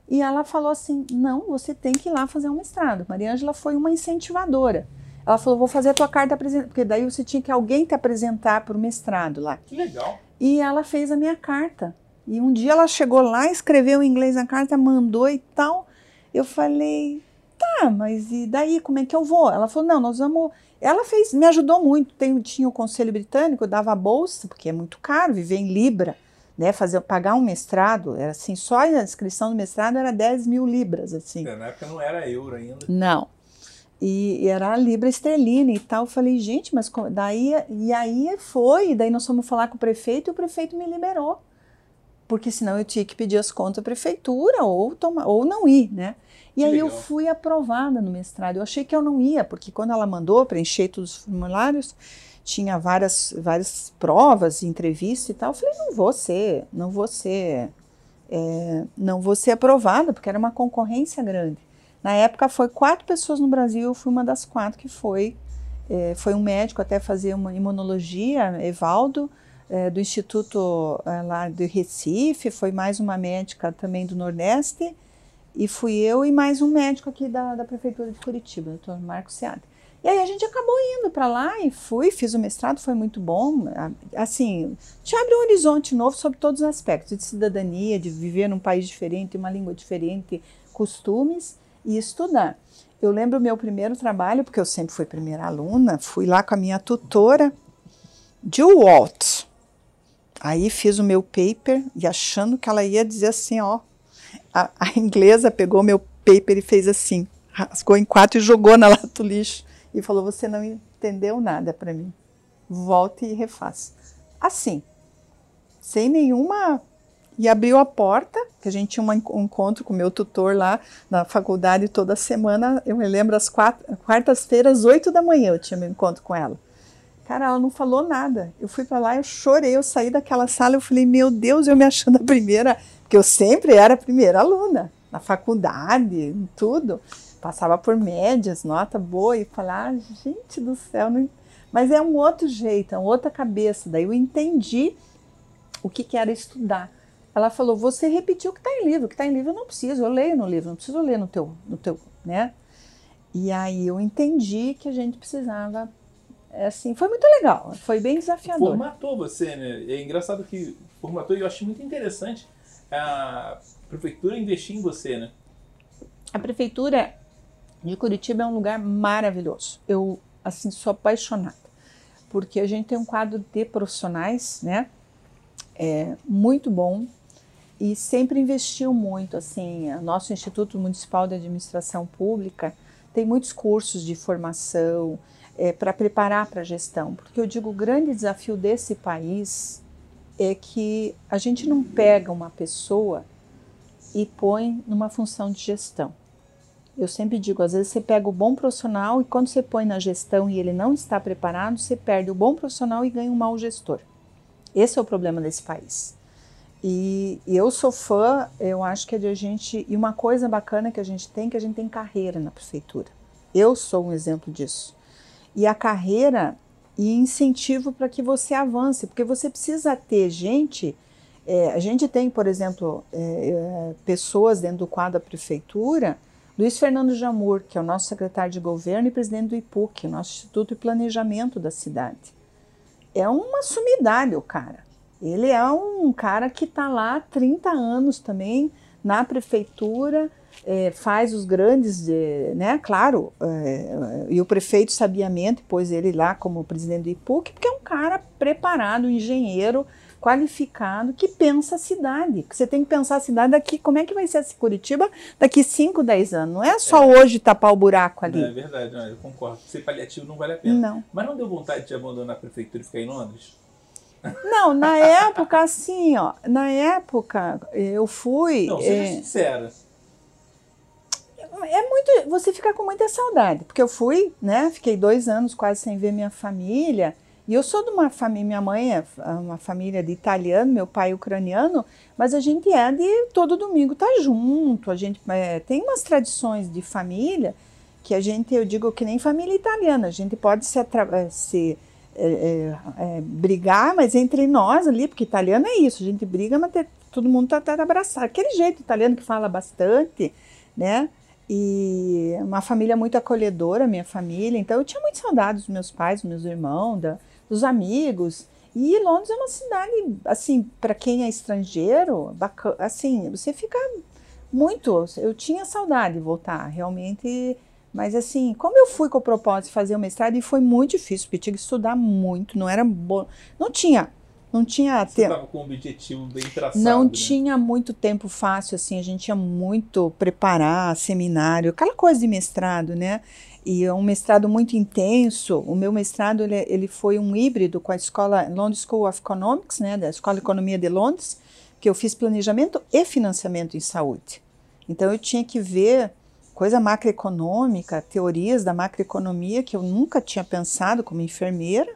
E ela falou assim: não, você tem que ir lá fazer um mestrado. Maria Ângela foi uma incentivadora. Ela falou: vou fazer a tua carta apresentação, porque daí você tinha que alguém te apresentar para o mestrado lá. Que legal. E ela fez a minha carta. E um dia ela chegou lá, escreveu em inglês a carta, mandou e tal. Eu falei, tá, mas e daí como é que eu vou? Ela falou, não, nós vamos. Ela fez, me ajudou muito. Tem, tinha o conselho britânico, eu dava a bolsa, porque é muito caro viver em Libra, né? Fazer, pagar um mestrado, era assim, só a inscrição do mestrado era 10 mil libras, assim. É, na época não era euro ainda. Não. E, e era a libra esterlina e tal. Eu falei, gente, mas daí e aí foi, daí nós fomos falar com o prefeito e o prefeito me liberou. Porque senão eu tinha que pedir as contas à prefeitura ou, toma, ou não ir, né? E Que aí legal. eu fui aprovada no mestrado. Eu achei que eu não ia, porque quando ela mandou preencher todos os formulários, tinha várias, várias provas, entrevista e tal. Eu falei, não vou ser, não vou ser, é, não vou ser aprovada, porque era uma concorrência grande. Na época foi quatro pessoas no Brasil, eu fui uma das quatro que foi. É, foi um médico até fazer uma imunologia, Evaldo, é, do Instituto é, lá de Recife, foi mais uma médica também do Nordeste, e fui eu e mais um médico aqui da, da Prefeitura de Curitiba, o doutor Marcos Seada. E aí a gente acabou indo para lá e fui, fiz o mestrado, foi muito bom. Assim, te abre um horizonte novo sobre todos os aspectos, de cidadania, de viver num país diferente, uma língua diferente, costumes e estudar. Eu lembro o meu primeiro trabalho, porque eu sempre fui primeira aluna, fui lá com a minha tutora, Jill Walt. Aí fiz o meu paper e achando que ela ia dizer assim, ó, a, a inglesa pegou meu paper e fez assim, rasgou em quatro e jogou na lata do lixo e falou: Você não entendeu nada para mim. Volte e refaça. Assim, sem nenhuma. E abriu a porta, que a gente tinha um en- encontro com o meu tutor lá na faculdade toda semana. Eu me lembro, às quartas-feiras, oito da manhã, eu tinha meu encontro com ela. Cara, ela não falou nada. Eu fui para lá, eu chorei, eu saí daquela sala, eu falei, meu Deus, eu me achando a primeira, porque eu sempre era a primeira aluna, na faculdade, em tudo. Passava por médias, nota boa, e falar, ah, gente do céu, não... mas é um outro jeito, é uma outra cabeça. Daí eu entendi o que, que era estudar. Ela falou, você repetiu o que está em livro, o que está em livro eu não preciso, eu leio no livro, não preciso ler no teu, no teu, né? E aí eu entendi que a gente precisava assim, foi muito legal, foi bem desafiador. Formatou você, né? É engraçado que formatou e eu acho muito interessante a prefeitura investir em você, né? A prefeitura de Curitiba é um lugar maravilhoso. Eu assim sou apaixonada, porque a gente tem um quadro de profissionais, né? É muito bom e sempre investiu muito, assim, o nosso Instituto Municipal de Administração Pública tem muitos cursos de formação é, para preparar para a gestão, porque eu digo o grande desafio desse país é que a gente não pega uma pessoa e põe numa função de gestão. Eu sempre digo, às vezes você pega o bom profissional e quando você põe na gestão e ele não está preparado, você perde o bom profissional e ganha um mau gestor. Esse é o problema desse país. E, e eu sou fã, eu acho que é de a gente. E uma coisa bacana que a gente tem, que a gente tem carreira na prefeitura. Eu sou um exemplo disso. E a carreira e incentivo para que você avance, porque você precisa ter gente. É, a gente tem, por exemplo, é, é, pessoas dentro do quadro da prefeitura. Luiz Fernando Jamur, que é o nosso secretário de governo e presidente do IPUC, o nosso Instituto de Planejamento da cidade. É uma sumidade o cara. Ele é um cara que está lá há 30 anos também na prefeitura, é, faz os grandes, é, né? Claro, é, e o prefeito sabiamente pôs ele lá como presidente do IPUC, porque é um cara preparado, um engenheiro qualificado que pensa a cidade. Você tem que pensar a cidade daqui, como é que vai ser essa Curitiba daqui 5, 10 anos. Não é só É. hoje tapar o buraco ali. Não, é verdade, não, eu concordo. Ser paliativo não vale a pena. Não. Mas não deu vontade de abandonar a prefeitura e ficar em Londres? Não, na época, assim, ó, na época eu fui. Não, seja é, sincera. É muito. Você fica com muita saudade, porque eu fui, né? Fiquei dois anos quase sem ver minha família. E eu sou de uma família, minha mãe é uma família de italiano, meu pai é ucraniano, mas a gente é de todo domingo tá junto. A gente é, tem umas tradições de família que a gente, eu digo que nem família italiana, a gente pode se, atra- se é, é, é, brigar, mas entre nós ali, porque italiano é isso, a gente briga, mas todo mundo tá, tá abraçado. Aquele jeito italiano que fala bastante, né? E uma família muito acolhedora, minha família. Então eu tinha muita saudade dos meus pais, dos meus irmãos, da, dos amigos. E Londres é uma cidade, assim, para quem é estrangeiro, bacana, assim, você fica muito. Eu tinha saudade de voltar, realmente. Mas assim, como eu fui com o propósito de fazer o mestrado, e foi muito difícil, porque tinha que estudar muito, não era bom. Não tinha, não tinha Você tempo. estava com um objetivo bem traçado. Não né? tinha muito tempo fácil, assim, a gente tinha muito preparar seminário, aquela coisa de mestrado, né? E é um mestrado muito intenso. O meu mestrado ele, ele foi um híbrido com a escola London School of Economics, né, da Escola de Economia de Londres, porque eu fiz planejamento e financiamento em saúde. Então eu tinha que ver coisa macroeconômica, teorias da macroeconomia que eu nunca tinha pensado como enfermeira,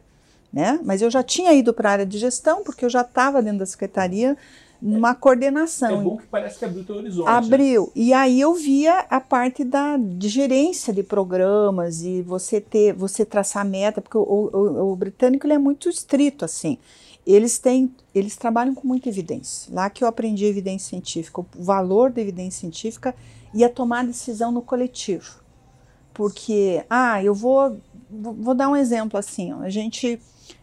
né? Mas eu já tinha ido para a área de gestão porque eu já estava dentro da secretaria numa coordenação. É bom que parece que abriu o teu horizonte. né? Abriu. E aí eu via a parte da de gerência de programas e você ter, você traçar meta, porque o, o, o britânico ele é muito estrito assim. Eles têm, eles trabalham com muita evidência. Lá que eu aprendi evidência científica, o valor da evidência científica e a tomar decisão no coletivo. Porque, ah, eu vou, vou, vou dar um exemplo assim, ó, a gente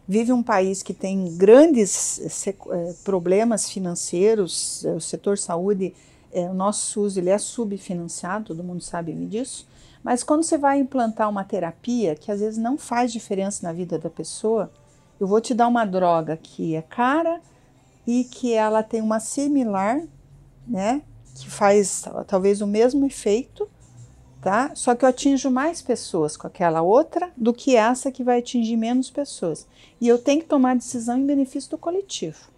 vive um país que tem grandes eh, problemas financeiros, o setor saúde, eh, o nosso SUS ele é subfinanciado, todo mundo sabe disso, mas quando você vai implantar uma terapia que às vezes não faz diferença na vida da pessoa, eu vou te dar uma droga que é cara e que ela tem uma similar, né, que faz talvez o mesmo efeito, tá? Só que eu atinjo mais pessoas com aquela outra do que essa que vai atingir menos pessoas. E eu tenho que tomar decisão em benefício do coletivo.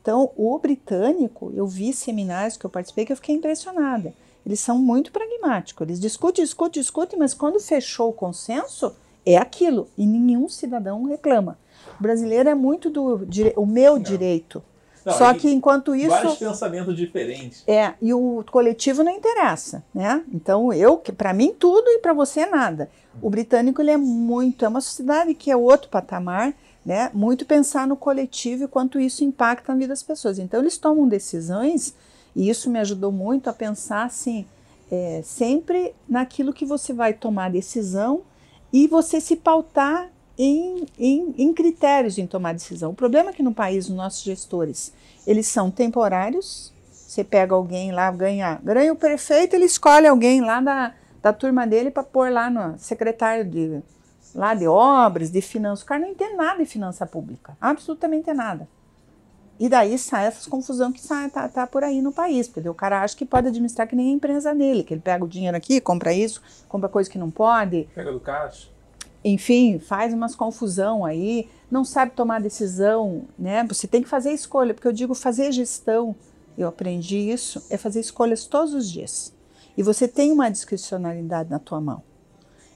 Então, o britânico, eu vi seminários que eu participei que eu fiquei impressionada. Eles são muito pragmáticos. Eles discutem, discutem, discutem, mas quando fechou o consenso, é aquilo. E nenhum cidadão reclama. O brasileiro é muito do o meu Não. direito. Não, Só que enquanto isso. Vários pensamentos diferentes. É, e o coletivo não interessa, né? Então, eu, para mim, tudo e para você nada. O britânico, ele é muito. É uma sociedade que é outro patamar, né? Muito pensar no coletivo e quanto isso impacta na vida das pessoas. Então, eles tomam decisões, e isso me ajudou muito a pensar assim, é, sempre naquilo que você vai tomar decisão e você se pautar em, em, em, critérios em tomar decisão. O problema é que no país, os nossos gestores, eles são temporários. Você pega alguém lá, ganha, ganha o prefeito, ele escolhe alguém lá da, da turma dele para pôr lá no secretário de, lá de obras, de finanças. O cara não entende nada de finança pública, absolutamente nada. E daí sai essas confusão que sai, tá, tá por aí no país, porque o cara acha que pode administrar que nem a empresa dele, que ele pega o dinheiro aqui, compra isso, compra coisa que não pode. Pega do caixa enfim, faz umas confusão aí, não sabe tomar decisão, né? Você tem que fazer escolha, porque eu digo fazer gestão, eu aprendi isso, é fazer escolhas todos os dias. E você tem uma discricionalidade na tua mão.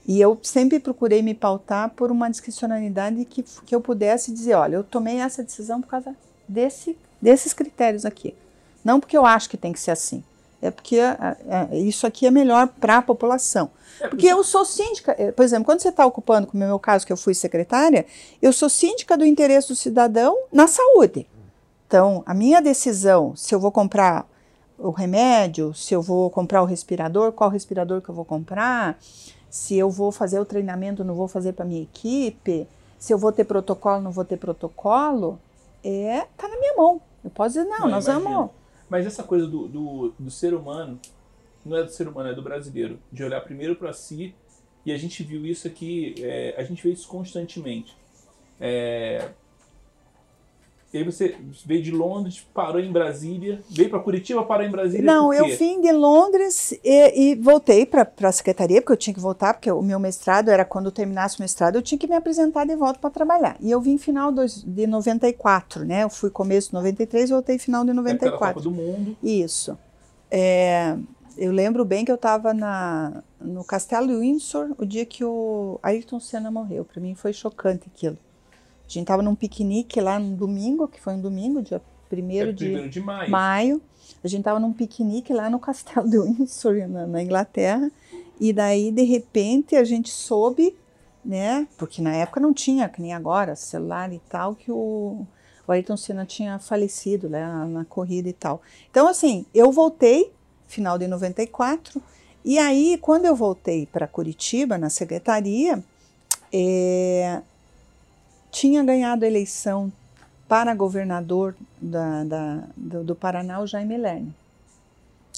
E eu sempre procurei me pautar por uma discricionalidade que, que eu pudesse dizer, olha, eu tomei essa decisão por causa desse, desses critérios aqui. Não porque eu acho que tem que ser assim, é porque a, a, isso aqui é melhor para a população. Porque eu sou síndica, eh, por exemplo, quando você está ocupando, como é o meu caso, que eu fui secretária, eu sou síndica do interesse do cidadão na saúde. Então, a minha decisão, se eu vou comprar o remédio, se eu vou comprar o respirador, qual respirador que eu vou comprar, se eu vou fazer o treinamento, não vou fazer para minha equipe, se eu vou ter protocolo, não vou ter protocolo, é tá na minha mão. Eu posso dizer, não, não nós imagino. vamos. Mas essa coisa do, do, do ser humano não é do ser humano, é do brasileiro, de olhar primeiro para si. E a gente viu isso aqui, é, a gente vê isso constantemente. É, e aí você veio de Londres, parou em Brasília, veio para Curitiba, parou em Brasília. Não, eu vim de Londres e, e voltei para a secretaria, porque eu tinha que voltar, porque o meu mestrado era quando eu terminasse o mestrado, eu tinha que me apresentar de volta para trabalhar. E eu vim final de 94, né? Eu fui começo de 93 e voltei final de 94. Copa do Mundo. Isso. É, eu lembro bem que eu estava no Castelo Windsor o dia que o Ayrton Senna morreu. Para mim foi chocante aquilo. A gente estava num piquenique lá no domingo, que foi um domingo, dia 1 é de, de maio. maio. A gente estava num piquenique lá no Castelo de Windsor, na, na, Inglaterra. E daí, de repente, a gente soube, né? Porque na época não tinha, que nem agora, celular e tal, que o, o Ayrton Senna tinha falecido né, na, na corrida e tal. Então, assim, eu voltei final de 94. E aí, quando eu voltei para Curitiba, na secretaria, é, tinha ganhado a eleição para governador da, da, do, do, Paraná, o Jaime Lerner.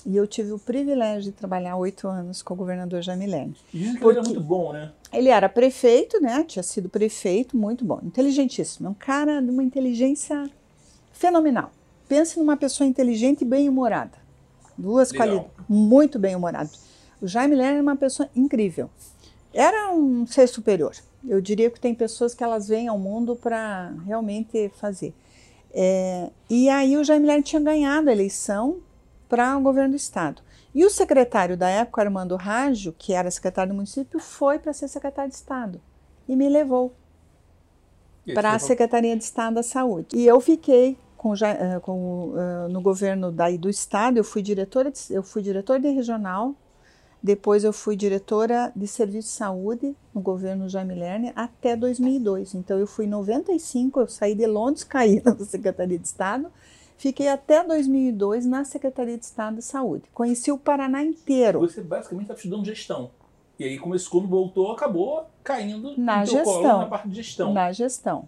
E eu tive o privilégio de trabalhar oito anos com o governador Jaime Lerner. Dizem que ele era muito bom, né? Ele era prefeito, né? Tinha sido prefeito, muito bom, inteligentíssimo. Um cara de uma inteligência fenomenal. Pense numa pessoa inteligente e bem-humorada. Duas qualidades. Muito bem humorado. O Jaime Lerner é uma pessoa incrível. Era um ser superior. Eu diria que tem pessoas que elas vêm ao mundo para realmente fazer. É, e aí o Jaime Lerner tinha ganhado a eleição para o governo do estado. E o secretário da época, Armando Rágio, que era secretário do município, foi para ser secretário de estado e me levou para a Secretaria de Estado da Saúde. E eu fiquei com, eh, com, uh, no governo daí do estado, eu fui diretora, de, eu fui diretora de regional, depois eu fui diretora de serviço de saúde no governo Jaime Lerner até 2002. Então eu fui em 95, eu saí de Londres, caí na Secretaria de Estado, fiquei até 2002 na Secretaria de Estado de Saúde. Conheci o Paraná inteiro. Você basicamente estava estudando gestão. E aí começou, quando voltou, acabou caindo na gestão, na parte de gestão. Na gestão.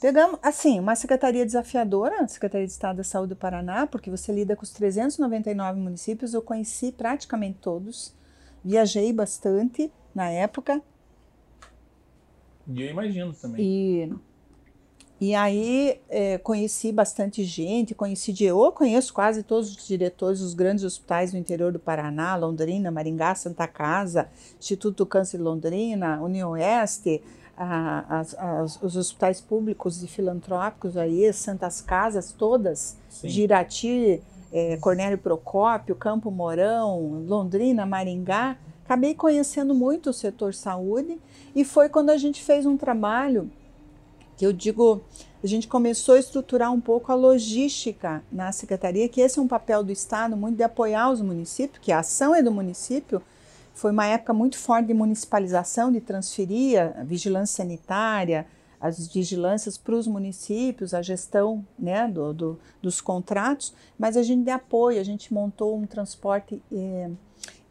Pegamos, assim, uma secretaria desafiadora, a Secretaria de Estado da Saúde do Paraná, porque você lida com os 399 municípios, eu conheci praticamente todos, viajei bastante na época. E eu imagino também. E, e aí é, conheci bastante gente, conheci de eu conheço quase todos os diretores dos grandes hospitais do interior do Paraná, Londrina, Maringá, Santa Casa, Instituto do Câncer de Londrina, União Oeste, a, a, os hospitais públicos e filantrópicos aí, Santas Casas todas, Sim. Girati, é, Cornélio Procópio, Campo Mourão, Londrina, Maringá, acabei conhecendo muito o setor saúde e foi quando a gente fez um trabalho que eu digo, a gente começou a estruturar um pouco a logística na secretaria, que esse é um papel do Estado muito de apoiar os municípios, que a ação é do município, foi uma época muito forte de municipalização, de transferir a vigilância sanitária, as vigilâncias para os municípios, a gestão né, do, do, dos contratos, mas a gente deu apoio, a gente montou um transporte eh,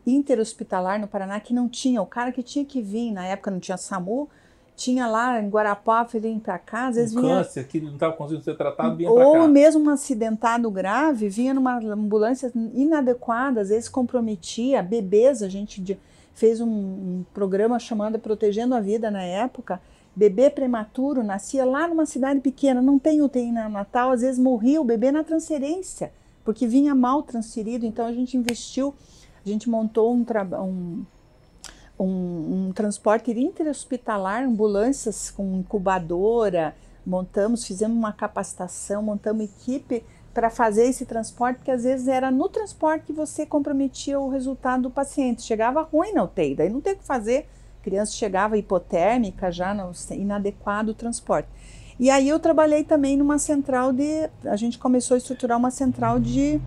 interhospitalar no Paraná que não tinha, o cara que tinha que vir, na época não tinha SAMU, tinha lá em Guarapá, vir para cá, às vezes um vinha... câncer que não estava conseguindo ser tratado, vinha para cá. Ou mesmo um acidentado grave, vinha numa ambulância inadequada, às vezes comprometia bebês, a gente fez um, um programa chamado Protegendo a Vida na época, bebê prematuro, nascia lá numa cidade pequena, não tem UTI na Natal, às vezes morria o bebê na transferência, porque vinha mal transferido, então a gente investiu, a gente montou um, um um, um transporte interhospitalar, ambulâncias com incubadora, montamos, fizemos uma capacitação, montamos equipe para fazer esse transporte, porque às vezes era no transporte que você comprometia o resultado do paciente. Chegava ruim na UTI, daí não tem o que fazer, criança chegava hipotérmica, já no, inadequado transporte. E aí eu trabalhei também numa central de. A gente começou a estruturar uma central de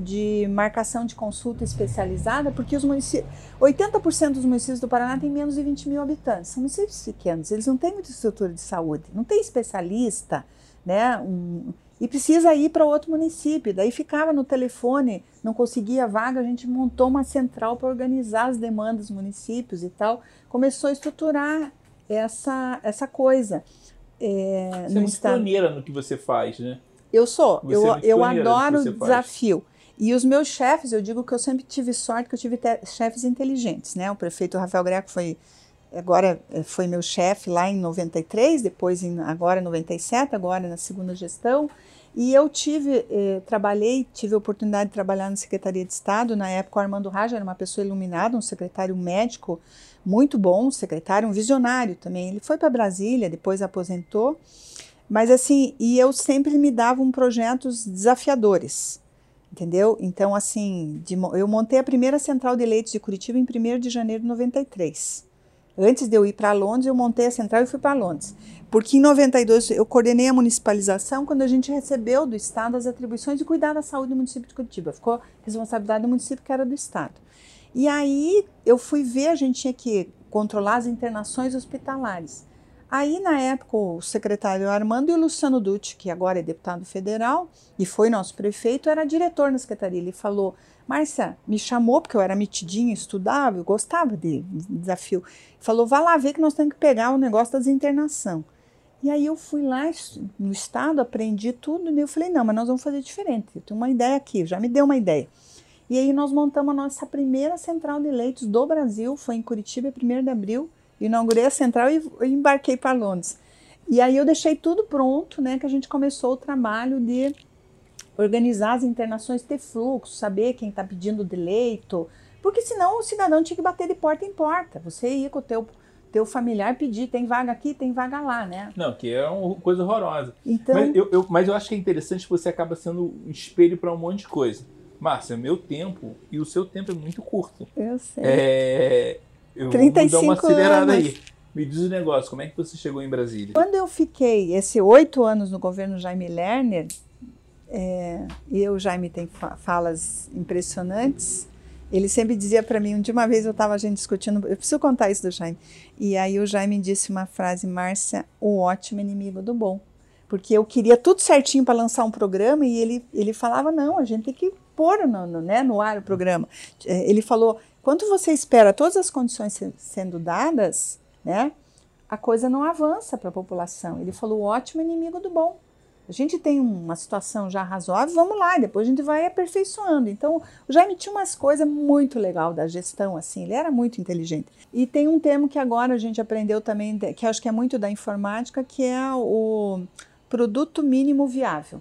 de marcação de consulta especializada, porque os municípios, 80% dos municípios do Paraná têm menos de 20 mil habitantes, são municípios pequenos, eles não têm muita estrutura de saúde, não tem especialista, né? Um, e precisa ir para outro município. Daí ficava no telefone, não conseguia vaga, a gente montou uma central para organizar as demandas dos municípios e tal. Começou a estruturar essa, essa coisa. É, você é muito estado. pioneira no que você faz, né? Eu sou, você eu, é eu adoro o desafio. Faz. E os meus chefes, eu digo que eu sempre tive sorte que eu tive chefes inteligentes, né? O prefeito Rafael Greco foi agora eh, foi meu chefe lá em 93, depois em, agora em 97, agora na segunda gestão. E eu tive, eh, trabalhei, tive a oportunidade de trabalhar na Secretaria de Estado. Na época, o Armando Raja era uma pessoa iluminada, um secretário médico muito bom, um secretário, um visionário também. Ele foi para Brasília, depois aposentou. Mas assim, e eu sempre me dava um projetos desafiadores entendeu? Então, assim, de, eu montei a primeira central de leitos de Curitiba em 1 de janeiro de 93. Antes de eu ir para Londres, eu montei a central e fui para Londres. Porque em 92 eu coordenei a municipalização quando a gente recebeu do Estado as atribuições de cuidar da saúde do município de Curitiba. Ficou responsabilidade do município que era do Estado. E aí eu fui ver, a gente tinha que controlar as internações hospitalares. Aí, na época, o secretário Armando e o Luciano Dutti, que agora é deputado federal e foi nosso prefeito, era diretor na secretaria. Ele falou: Márcia, me chamou porque eu era mitidinha, estudava, eu gostava de, de desafio. Falou: vá lá ver que nós temos que pegar o negócio das internação. E aí eu fui lá no estado, aprendi tudo, e eu falei: não, mas nós vamos fazer diferente. Eu tenho uma ideia aqui, já me deu uma ideia. E aí nós montamos a nossa primeira central de leitos do Brasil, foi em Curitiba, 1 de abril inaugurei a central e embarquei para Londres. E aí eu deixei tudo pronto, né, que a gente começou o trabalho de organizar as internações, ter fluxo, saber quem está pedindo de leito, porque senão o cidadão tinha que bater de porta em porta. Você ia com o teu teu familiar pedir, tem vaga aqui, tem vaga lá, né? Não, que é uma coisa horrorosa. Então, Mas eu, eu- mas eu acho que é interessante que você acaba sendo um espelho para um monte de coisa. Márcia, meu tempo e o seu tempo é muito curto. eu sei. É, eu vou 35 dar uma acelerada anos. aí. Me diz o negócio, como é que você chegou em Brasília? Quando eu fiquei esses oito anos no governo Jaime Lerner, é, e eu, Jaime, tem fa- falas impressionantes. Ele sempre dizia para mim, de uma vez eu estava a gente discutindo, eu preciso contar isso do Jaime. E aí o Jaime disse uma frase, Márcia, o ótimo inimigo do bom. Porque eu queria tudo certinho para lançar um programa e ele, ele falava, não, a gente tem que pôr no, no, né, no ar o programa. É, Ele falou, quando você espera todas as condições se- sendo dadas, né, a coisa não avança para a população. Ele falou, o ótimo inimigo do bom. A gente tem uma situação já razoável, vamos lá, depois a gente vai aperfeiçoando. Então, o Jaime tinha umas coisas muito legal da gestão, assim, ele era muito inteligente. E tem um termo que agora a gente aprendeu também, que acho que é muito da informática, que é o produto mínimo viável.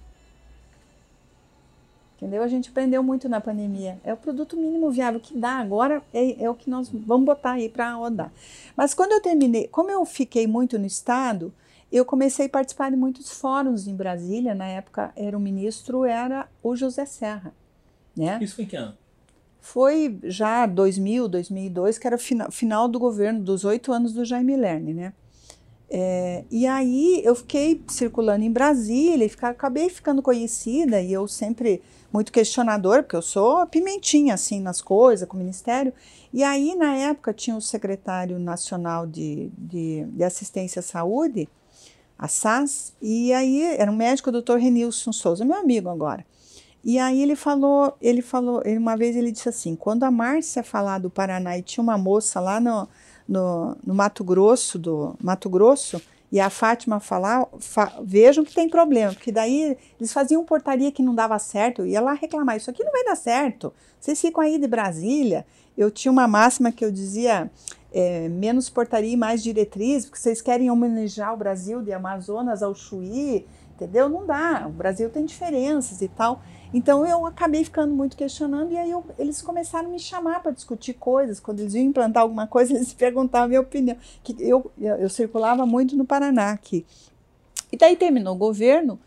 Entendeu? A gente aprendeu muito na pandemia. É o produto mínimo viável que dá agora, é, é o que nós vamos botar aí para rodar. Mas quando eu terminei, como eu fiquei muito no Estado, eu comecei a participar de muitos fóruns em Brasília. Na época, era o ministro, era o José Serra. Né? Isso foi em que ano? Foi já 2000, 2002, que era o fina, final do governo, dos oito anos do Jaime Lerner, né? É, e aí eu fiquei circulando em Brasília e fica- acabei ficando conhecida e eu sempre muito questionador, porque eu sou pimentinha assim nas coisas, com o ministério. E aí na época tinha o secretário nacional de, de, de assistência à saúde, a SAS, e aí era um médico, o doutor Renilson Souza, meu amigo agora. E aí ele falou, ele falou, ele- uma vez ele disse assim, quando a Márcia falar do Paraná e tinha uma moça lá no, no, no Mato Grosso, do Mato Grosso, e a Fátima falar, fa- vejam que tem problema, porque daí eles faziam portaria que não dava certo, eu ia lá reclamar, isso aqui não vai dar certo, vocês ficam aí de Brasília. Eu tinha uma máxima que eu dizia, é, menos portaria e mais diretriz, porque vocês querem homenagear o Brasil de Amazonas ao Chuí, entendeu? Não dá, o Brasil tem diferenças e tal. Então eu acabei ficando muito questionando e aí eu- eles começaram a me chamar para discutir coisas. Quando eles iam implantar alguma coisa, eles perguntavam a minha opinião. Que eu, eu, circulava muito no Paraná aqui. E daí terminou o governo,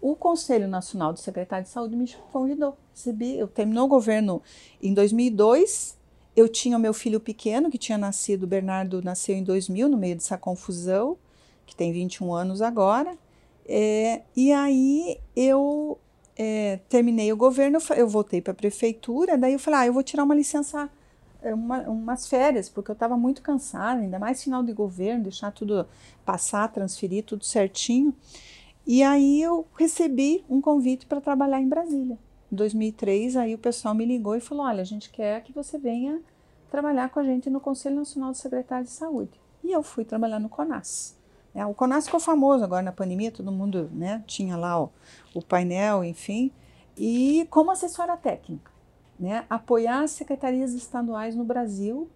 o Conselho Nacional do Secretário de Saúde me convidou. Recebi, eu terminou o governo em 2002. Eu tinha o meu filho pequeno, que tinha nascido, o Bernardo nasceu em 2000, no meio dessa confusão, que tem 21 anos agora. É, e aí eu é, terminei o governo, eu voltei para a prefeitura, daí eu falei, ah, eu vou tirar uma licença, é, uma- umas férias, porque eu estava muito cansada, ainda mais final de governo, deixar tudo passar, transferir tudo certinho. E aí eu recebi um convite para trabalhar em Brasília. Em 2003, aí o pessoal me ligou e falou, olha, a gente quer que você venha trabalhar com a gente no Conselho Nacional do Secretário de Saúde. E eu fui trabalhar no CONAS. É, o CONAS ficou famoso agora na pandemia, todo mundo né, tinha lá o, o painel, enfim, e como assessora técnica, né, apoiar as secretarias estaduais no Brasil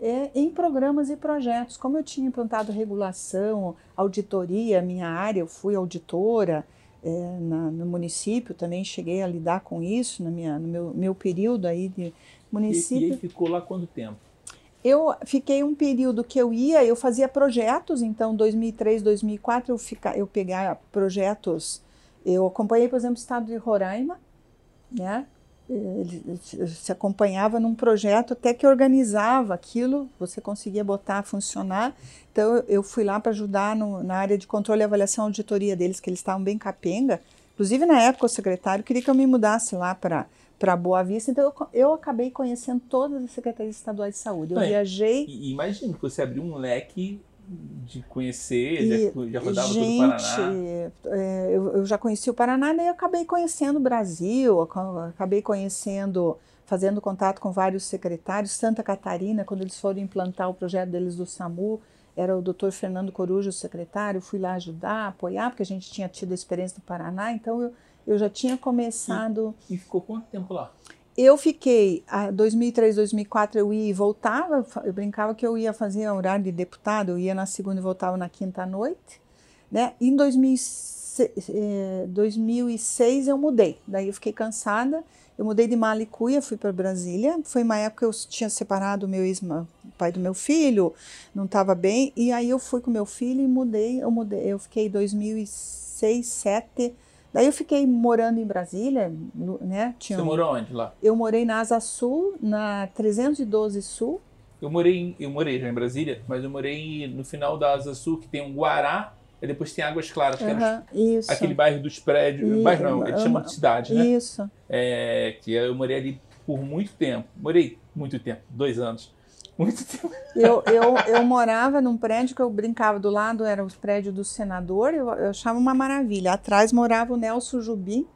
é, em programas e projetos. Como eu tinha implantado regulação, auditoria, minha área, eu fui auditora é, na, no município, também cheguei a lidar com isso na minha, no meu, meu período aí de E, município. e aí ficou lá quanto tempo? Eu fiquei um período que eu ia, eu fazia projetos, então 2003, 2004 eu fica, eu pegar projetos, eu acompanhei, por exemplo, o estado de Roraima, né? Ele se acompanhava num projeto até que organizava aquilo, você conseguia botar a funcionar. Então eu- fui lá para ajudar no- na área de controle e avaliação auditoria deles, que eles estavam bem capenga. Inclusive na época o secretário queria que eu me mudasse lá para para Boa Vista, então eu, eu acabei conhecendo todas as secretarias estaduais de saúde. Eu Bem, viajei imagina que você abriu um leque de conhecer, E, já, já rodava todo o gente, Paraná. é, eu, eu já conheci o Paraná, daí acabei conhecendo o Brasil, aca- acabei conhecendo, fazendo contato com vários secretários. Santa Catarina, quando eles foram implantar o projeto deles do SAMU, era o doutor Fernando Coruja o secretário, fui lá ajudar, apoiar, porque a gente tinha tido a experiência do Paraná, então eu, eu já tinha começado. E ficou quanto tempo lá? Eu fiquei, a 2003, 2004 eu ia e voltava, eu brincava que eu ia fazer horário de deputado, eu ia na segunda e voltava na quinta noite, né? Em 2006, eh, 2006 eu mudei, daí eu fiquei cansada, eu mudei de Malicuia, fui para Brasília, foi uma época que eu tinha separado o meu ex pai do meu filho não estava bem, e aí eu fui com meu filho e mudei, eu mudei, eu fiquei 2006, 2007, daí eu fiquei morando em Brasília, né? Tinha Você um, morou onde lá? Eu morei na Asa Sul, na 312 Sul. Eu morei, em, eu morei já em Brasília, mas eu morei no final da Asa Sul, que tem um Guará, e depois tem Águas Claras, que uhum, isso. aquele bairro dos prédios. E, bairro não, eles chamam de cidade, né? Isso. É, que eu morei ali por muito tempo. Morei muito tempo, dois anos. Muito tempo. Eu, eu, eu morava num prédio que eu brincava do lado, era o prédio do senador, eu, eu achava uma maravilha. Atrás morava o Nelson Jubim,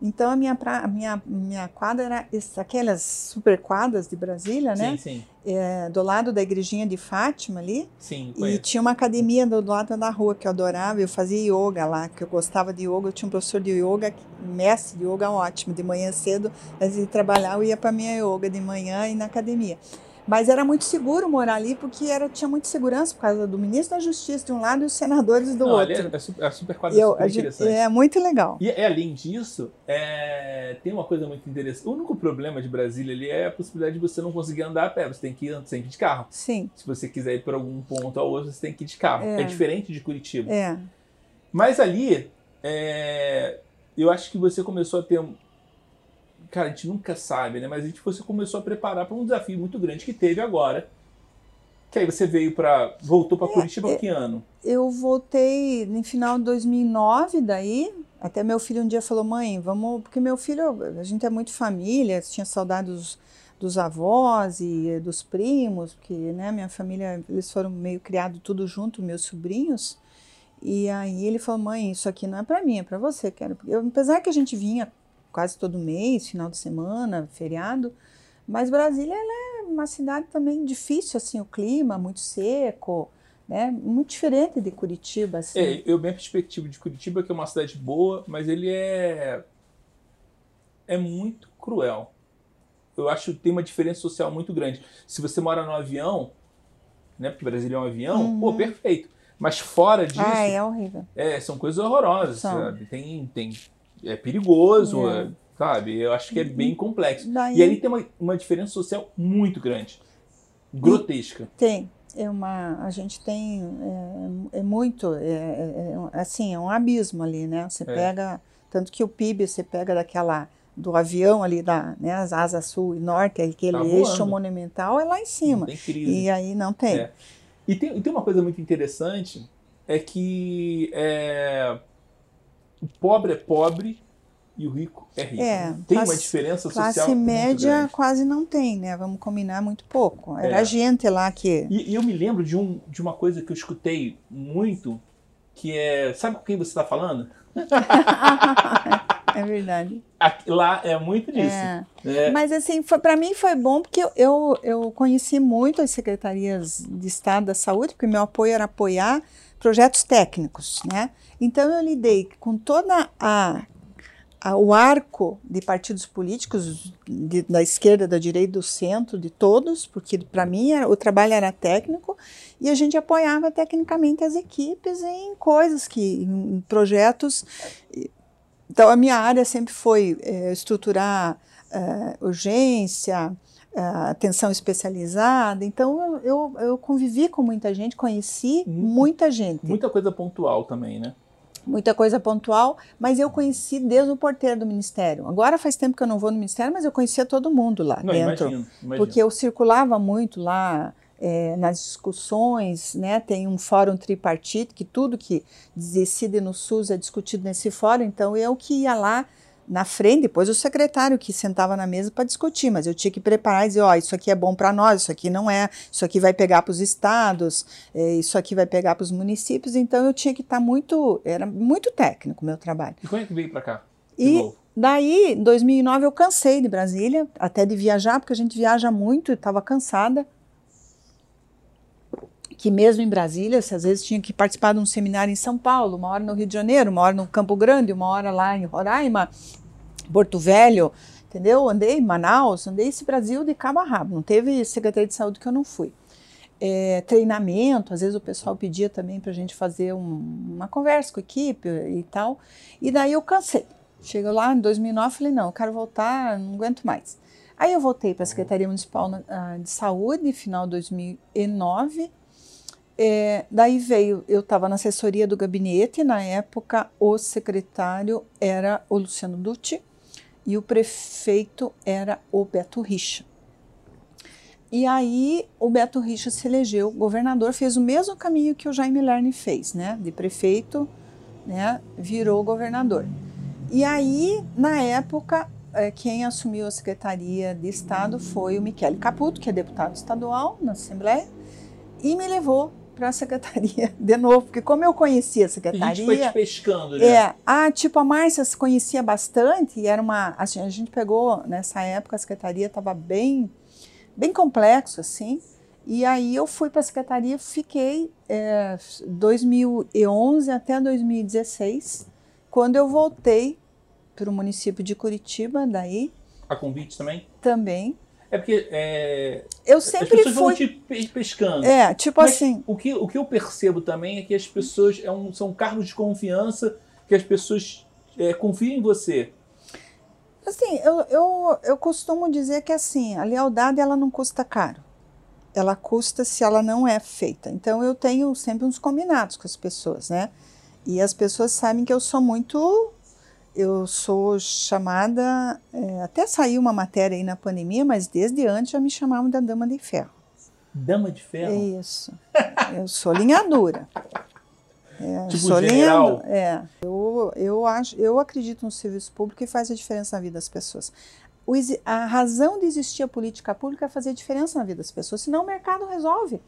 então a minha, pra, a minha, minha quadra era aquelas super quadras de Brasília, né? Sim, sim. É, do lado da igrejinha de Fátima ali. Sim, conheço. E tinha uma academia do, do lado da rua que eu adorava. Eu fazia yoga lá, que eu gostava de yoga. Eu tinha um professor de yoga, mestre de yoga ótimo. De manhã cedo, antes de trabalhar, eu ia para minha yoga de manhã e na academia. Mas era muito seguro morar ali, porque era, tinha muita segurança por causa do ministro da Justiça de um lado e os senadores do Não, outro. É, é, super, é super quadro eu, super interessante. É muito legal. E é, além disso, é, tem uma coisa muito interessante. O único problema de Brasília ali é a possibilidade de você não conseguir andar a pé. Você tem que ir, tem que ir de carro. Sim. Se você quiser ir para algum ponto ao outro, você tem que ir de carro. É, é diferente de Curitiba. É. Mas ali, é, eu acho que você começou a ter cara, a gente nunca sabe, né? Mas a gente você começou a preparar para um desafio muito grande que teve agora. Que aí você veio para voltou para é, Curitiba é, que ano? Eu voltei no final de 2009 daí. Até meu filho um dia falou: "Mãe, vamos, porque meu filho, a gente é muito família, tinha saudade dos, dos avós e dos primos, porque, né, minha família, eles foram meio criados tudo junto, meus sobrinhos. E aí ele falou: "Mãe, isso aqui não é para mim, é para você, quero". Eu, apesar que a gente vinha quase todo mês, final de semana, feriado. Mas Brasília é uma cidade também difícil, assim, o clima muito seco, né? Muito diferente de Curitiba, assim. É, eu bem perspectiva de Curitiba que é uma cidade boa, mas ele é é muito cruel. Eu acho que tem uma diferença social muito grande. Se você mora no avião, né? Porque Brasília é um avião, uhum. pô, perfeito. Mas fora disso. Ah, é horrível. É, são coisas horrorosas, são. sabe? Tem, tem é perigoso, é. sabe? Eu acho que é bem complexo. Daí... E ali tem uma, uma diferença social muito grande, grotesca. Tem. É uma, a gente tem é, é muito, é, é, é assim, é um abismo ali, né? Você é. pega, tanto que o PIB você pega daquela do avião ali da, né, as asas sul e norte, aquele tá eixo monumental é lá em cima. E aí não tem. É. E tem, e tem uma coisa muito interessante é que é, o pobre é pobre e o rico é rico. É, tem classe, uma diferença social. Classe média quase não tem, né? Vamos combinar muito pouco. Era é. gente lá que. E, e, eu me lembro de, um, de uma coisa que eu escutei muito, que é. Sabe com quem você está falando? é verdade. Aqui, lá é muito disso. É. É. Mas assim, para mim foi bom porque eu, eu, eu conheci muito as secretarias de Estado da Saúde, porque meu apoio era apoiar projetos técnicos, né? Então eu lidei com toda a, a o arco de partidos políticos de, da esquerda, da direita, do centro, de todos, porque para mim era, o trabalho era técnico e a gente apoiava tecnicamente as equipes em coisas que, em projetos. Então a minha área sempre foi é, estruturar é, urgência, atenção especializada. Então eu, eu convivi com muita gente, conheci muita gente. Muita coisa pontual também, né? Muita coisa pontual, mas eu conheci desde o porteiro do ministério. Agora faz tempo que eu não vou no ministério, mas eu conhecia todo mundo lá não, dentro. Imagino, imagino. Porque eu circulava muito lá é, nas discussões, né? Tem um fórum tripartite que tudo que decide no SUS é discutido nesse fórum. Então eu que ia lá na frente, depois o secretário que sentava na mesa para discutir, mas eu tinha que preparar e dizer, ó, oh, isso aqui é bom para nós, isso aqui não é, isso aqui vai pegar para os estados, é, isso aqui vai pegar para os municípios, então eu tinha que estar tá muito, era muito técnico o meu trabalho. E quando é que veio para cá? E novo? daí, em 2009 eu cansei de Brasília, até de viajar, porque a gente viaja muito e estava cansada, que mesmo em Brasília, se às vezes tinha que participar de um seminário em São Paulo, uma hora no Rio de Janeiro, uma hora no Campo Grande, uma hora lá em Roraima, Porto Velho, entendeu? Andei em Manaus, andei esse Brasil de cabo a rabo, não teve Secretaria de Saúde que eu não fui. É, treinamento, às vezes o pessoal pedia também para a gente fazer um, uma conversa com a equipe e tal, e daí eu cansei. Chegou lá em 2009, falei, não, eu quero voltar, não aguento mais. Aí eu voltei para a Secretaria Municipal ah, de Saúde, final de 2009. É, daí veio, eu estava na assessoria do gabinete, na época o secretário era o Luciano Dutti e o prefeito era o Beto Richa. E aí o Beto Richa se elegeu governador, fez o mesmo caminho que o Jaime Lerner fez, né? De prefeito, né? Virou governador. E aí, na época, é, quem assumiu a Secretaria de Estado foi o Michele Caputo, que é deputado estadual na Assembleia, e me levou para a secretaria de novo, porque como eu conhecia a secretaria. A gente foi te pescando, né? É, ah, tipo, a Márcia se conhecia bastante e era uma. Assim, a gente pegou, nessa época, a secretaria estava bem bem complexo assim. E aí eu fui para a secretaria, fiquei é, 2011 até 2016, quando eu voltei para o município de Curitiba, daí. A convite também? Também. É porque é, eu sempre as pessoas fui vão te pescando. É, tipo Mas assim. O que, o que eu percebo também é que as pessoas é um, são cargos de confiança que as pessoas é, confiam em você. Assim, eu, eu, eu costumo dizer que assim, a lealdade ela não custa caro. Ela custa se ela não é feita. Então eu tenho sempre uns combinados com as pessoas, né? E as pessoas sabem que eu sou muito. Eu sou chamada. É, até saiu uma matéria aí na pandemia, mas desde antes já me chamavam da Dama de Ferro. Dama de Ferro? Isso. Eu sou linhadura. É, Tipo sou general. linhadura. É. Eu, eu, acho, eu acredito no serviço público e faz a diferença na vida das pessoas. O a razão de existir a política pública é fazer diferença na vida das pessoas, senão o mercado resolve.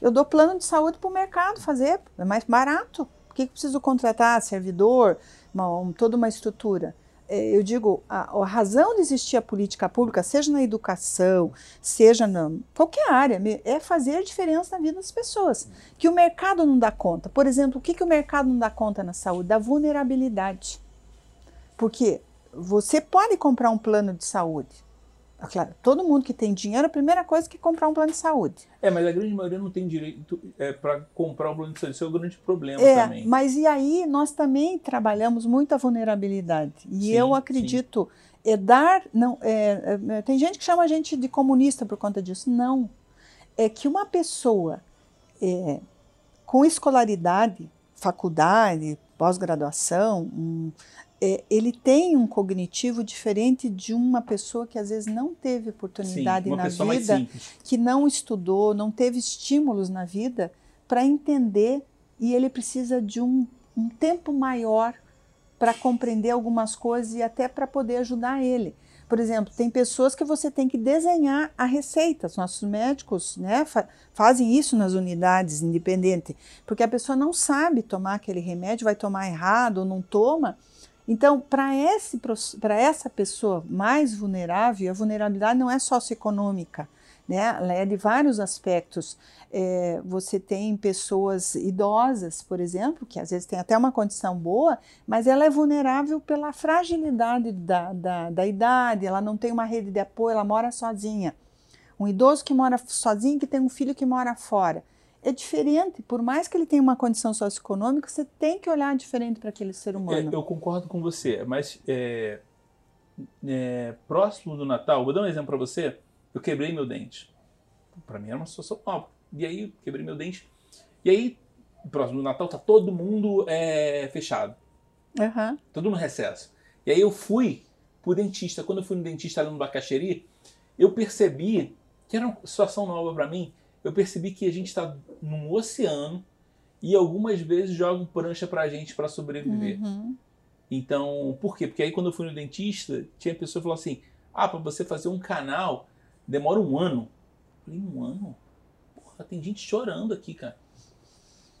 Eu dou plano de saúde para o mercado fazer, é mais barato. Por que que eu preciso contratar servidor, uma, um- toda uma estrutura? É, Eu digo, a, a razão de existir a política pública, seja na educação, seja na qualquer área, é fazer diferença na vida das pessoas. Que o mercado não dá conta. Por exemplo, o que, que o mercado não dá conta na saúde? Da vulnerabilidade. Porque você pode comprar um plano de saúde. Claro, todo mundo que tem dinheiro, a primeira coisa é que comprar um plano de saúde. É, mas a grande maioria não tem direito é, para comprar o plano de saúde. Isso é o grande problema É, também. mas e aí nós também trabalhamos muito a vulnerabilidade. E Sim, eu sim. acredito, é dar. Não, é, é, tem gente que chama a gente de comunista por conta disso. Não. É que uma pessoa é, com escolaridade, faculdade, pós-graduação, um, é, ele tem um cognitivo diferente de uma pessoa que às vezes não teve Sim, oportunidade uma na vida que não estudou, não teve estímulos na vida para entender e ele precisa de um, um tempo maior para compreender algumas coisas e até para poder ajudar ele. Por exemplo, tem pessoas que você tem que desenhar a receita. Os nossos médicos né, fa- fazem isso nas unidades independentes, porque a pessoa não sabe tomar aquele remédio, vai tomar errado ou não toma. Então, para essa pessoa mais vulnerável, a vulnerabilidade não é socioeconômica, né? Ela é de vários aspectos. É, você tem pessoas idosas, por exemplo, que às vezes tem até uma condição boa, mas ela é vulnerável pela fragilidade da, da, da idade, ela não tem uma rede de apoio, ela mora sozinha. Um idoso que mora sozinho, que tem um filho que mora fora. É diferente, por mais que ele tenha uma condição socioeconômica, você tem que olhar diferente para aquele ser É, humano. eu concordo com você, mas é, é, próximo do Natal, vou dar um exemplo para você. Eu quebrei meu dente. Para mim era uma situação nova. E aí, quebrei meu dente. E aí, próximo do Natal, tá todo mundo é, fechado. Aham. todo no recesso. E aí eu fui pro dentista. Quando eu fui no dentista ali no Bacaxeri, eu percebi que era uma situação nova para mim. Eu percebi que a gente está num oceano e algumas vezes jogam prancha pra gente para sobreviver. Uhum. Então, por quê? Porque aí quando eu fui no dentista, tinha pessoa que falou assim: "Ah, para você fazer um canal demora um ano". Eu falei: "Um ano? Porra, tem gente chorando aqui, cara".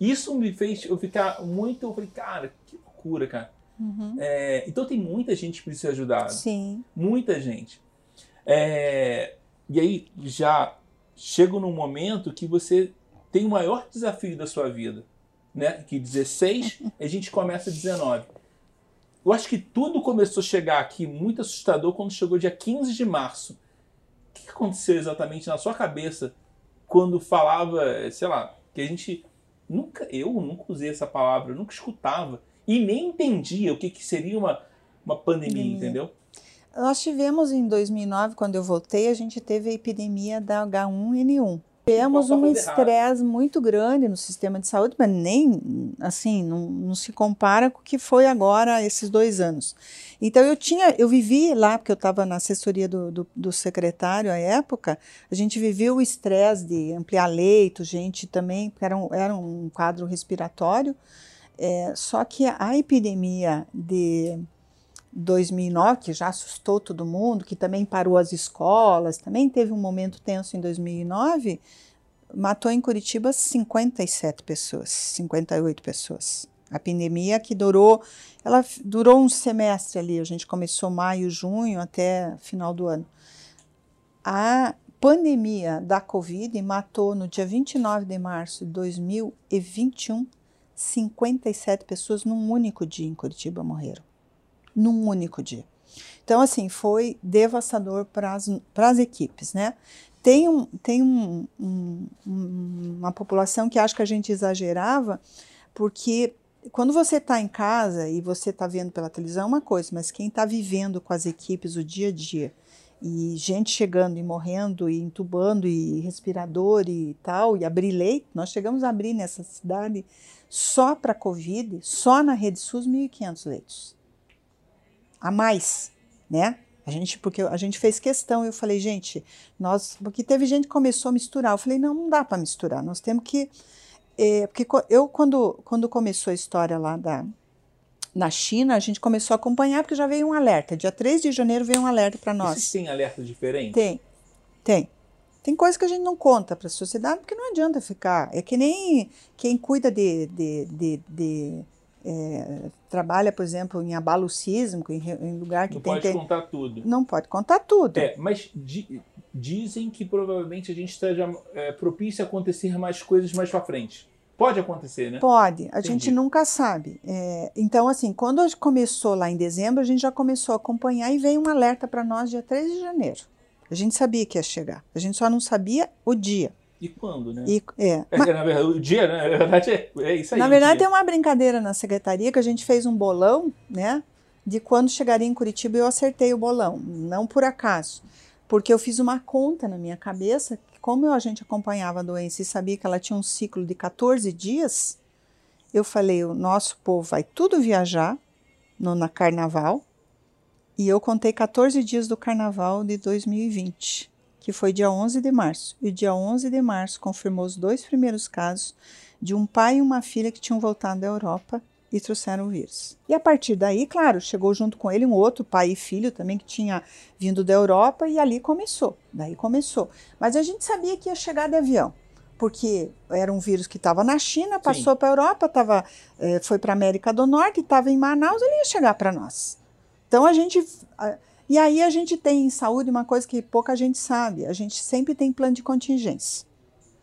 Isso me fez eu ficar muito, eu falei: "Cara, que loucura, cara". Uhum. É, então tem muita gente que precisa ser ajudada. Sim. Muita gente. É, e aí já chega num momento que você tem o maior desafio da sua vida. Né? Que 16, a gente começa 19. Eu acho que tudo começou a chegar aqui muito assustador quando chegou dia 15 de março. O que aconteceu exatamente na sua cabeça quando falava, sei lá, que a gente nunca, eu nunca usei essa palavra, eu nunca escutava e nem entendia o que, que seria uma, uma pandemia, Pandemia. entendeu? Nós tivemos em 2009, quando eu voltei, a gente teve a epidemia da H1N1. Tivemos um estresse muito grande no sistema de saúde, mas nem assim, não, não, se compara com o que foi agora esses dois anos. Então eu tinha, eu vivi lá, porque eu estava na assessoria do, do, do, secretário à época, a gente viveu o estresse de ampliar leito, gente também, era um, era um quadro respiratório, é, só que a epidemia de 2009, que já assustou todo mundo, que também parou as escolas, também teve um momento tenso em 2009, matou em Curitiba 57 pessoas, 58 pessoas. A pandemia que durou, ela durou um semestre ali, a gente começou maio, junho até final do ano. A pandemia da Covid matou no dia 29 de março de 2021 57 pessoas num único dia em Curitiba morreram num único dia. Então, assim, foi devastador para as equipes, né? Tem, um, tem um, um, uma população que acha que a gente exagerava, porque quando você está em casa e você está vendo pela televisão é uma coisa, mas quem está vivendo com as equipes o dia a dia, e gente chegando e morrendo, e entubando, e respirador e tal, e abrir leito, nós chegamos a abrir nessa cidade só para Covid, só na Rede SUS, 1.500 leitos a mais, né? A gente, porque a gente fez questão, eu falei, gente, nós, porque teve gente que começou a misturar, eu falei, não, não dá para misturar, nós temos que, é, porque eu, quando, quando começou a história lá da, na China, a gente começou a acompanhar, porque já veio um alerta, dia 3 de janeiro veio um alerta para nós. Vocês têm alerta diferente? Tem, tem. Tem coisa que a gente não conta para a sociedade, porque não adianta ficar, é que nem quem cuida de, de, de, de é, trabalha, por exemplo, em abalo sísmico, em, em lugar que não tem... Não pode contar tudo. Não pode contar tudo. É, mas di, dizem que provavelmente a gente esteja é, propício a acontecer mais coisas mais para frente. Pode acontecer, né? Pode, a Entendi. gente nunca sabe. É, então, assim, quando começou lá em dezembro, a gente já começou a acompanhar e veio um alerta para nós dia 3 de janeiro. A gente sabia que ia chegar, a gente só não sabia o dia. E quando, né? E, é. é na verdade, o dia, né? Na verdade, é, é isso aí. Na verdade, tem uma brincadeira na secretaria que a gente fez um bolão, né? De quando chegaria em Curitiba eu acertei o bolão. Não por acaso. Porque eu fiz uma conta na minha cabeça, que como a gente acompanhava a doença e sabia que ela tinha um ciclo de 14 dias, eu falei, o nosso povo vai tudo viajar no, na carnaval, e eu contei 14 dias do carnaval de 2020 que foi dia 11 de março. E dia 11 de março confirmou os dois primeiros casos de um pai e uma filha que tinham voltado da Europa e trouxeram o vírus. E a partir daí, claro, chegou junto com ele um outro pai e filho também que tinha vindo da Europa e ali começou. Daí começou. Mas a gente sabia que ia chegar de avião porque era um vírus que estava na China, passou para a Europa, tava, é, foi para a América do Norte, estava em Manaus, ele ia chegar para nós. Então a gente. E aí a gente tem em saúde uma coisa que pouca gente sabe, a gente sempre tem plano de contingência.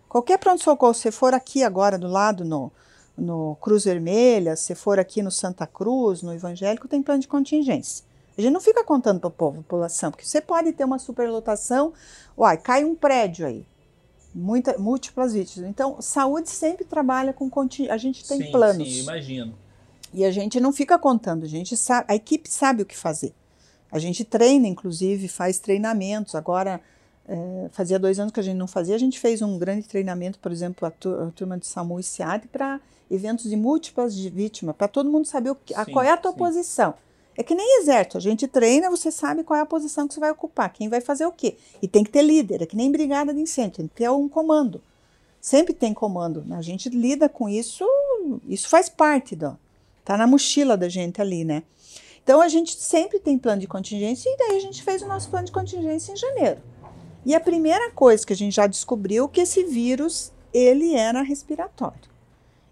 Qualquer pronto-socorro, se for aqui agora do lado no, no Cruz Vermelha, se for aqui no Santa Cruz, no Evangélico, tem plano de contingência. A gente não fica contando para a população, porque você pode ter uma superlotação, uai, cai um prédio aí, muita, múltiplas vítimas. Então, saúde sempre trabalha com contingência, a gente tem sim, planos. Sim, imagino. E a gente não fica contando, a gente sabe, a equipe sabe o que fazer. A gente treina, inclusive, faz treinamentos. Agora, é, fazia dois anos que a gente não fazia, a gente fez um grande treinamento, por exemplo, a, a turma de SAMU e SEAD, para eventos de múltiplas de vítimas, para todo mundo saber o que, a, qual é a tua sim. posição. É que nem exército, a gente treina, você sabe qual é a posição que você vai ocupar, quem vai fazer o quê. E tem que ter líder, é que nem brigada de incêndio, tem que ter um comando. Sempre tem comando. A gente lida com isso, isso faz parte do. Tá na mochila da gente ali, né? Então a gente sempre tem plano de contingência e daí a gente fez o nosso plano de contingência em janeiro. E a primeira coisa que a gente já descobriu é que esse vírus ele era respiratório.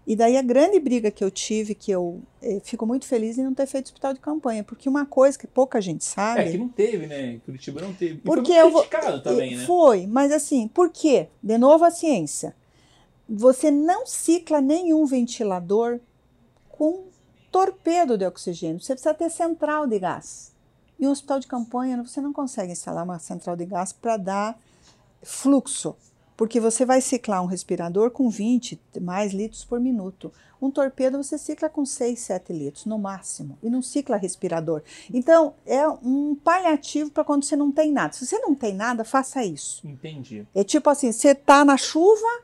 E daí a grande briga que eu tive, que eu eh, fico muito feliz em não ter feito hospital de campanha, porque uma coisa que pouca gente sabe. É que não teve, né? Curitiba não teve. E porque foi eu vou, também, né? Foi, mas assim, por quê? De novo a ciência. Você não cicla nenhum ventilador com torpedo de oxigênio. Você precisa ter central de gás. Em um hospital de campanha, você não consegue instalar uma central de gás para dar fluxo, Porque você vai ciclar um respirador com 20 mais litros por minuto. Um torpedo você cicla com 6, 7 litros no máximo. E não cicla respirador. Então, é um paliativo para quando você não tem nada. Se você não tem nada, faça isso. Entendi. É tipo assim, você tá na chuva,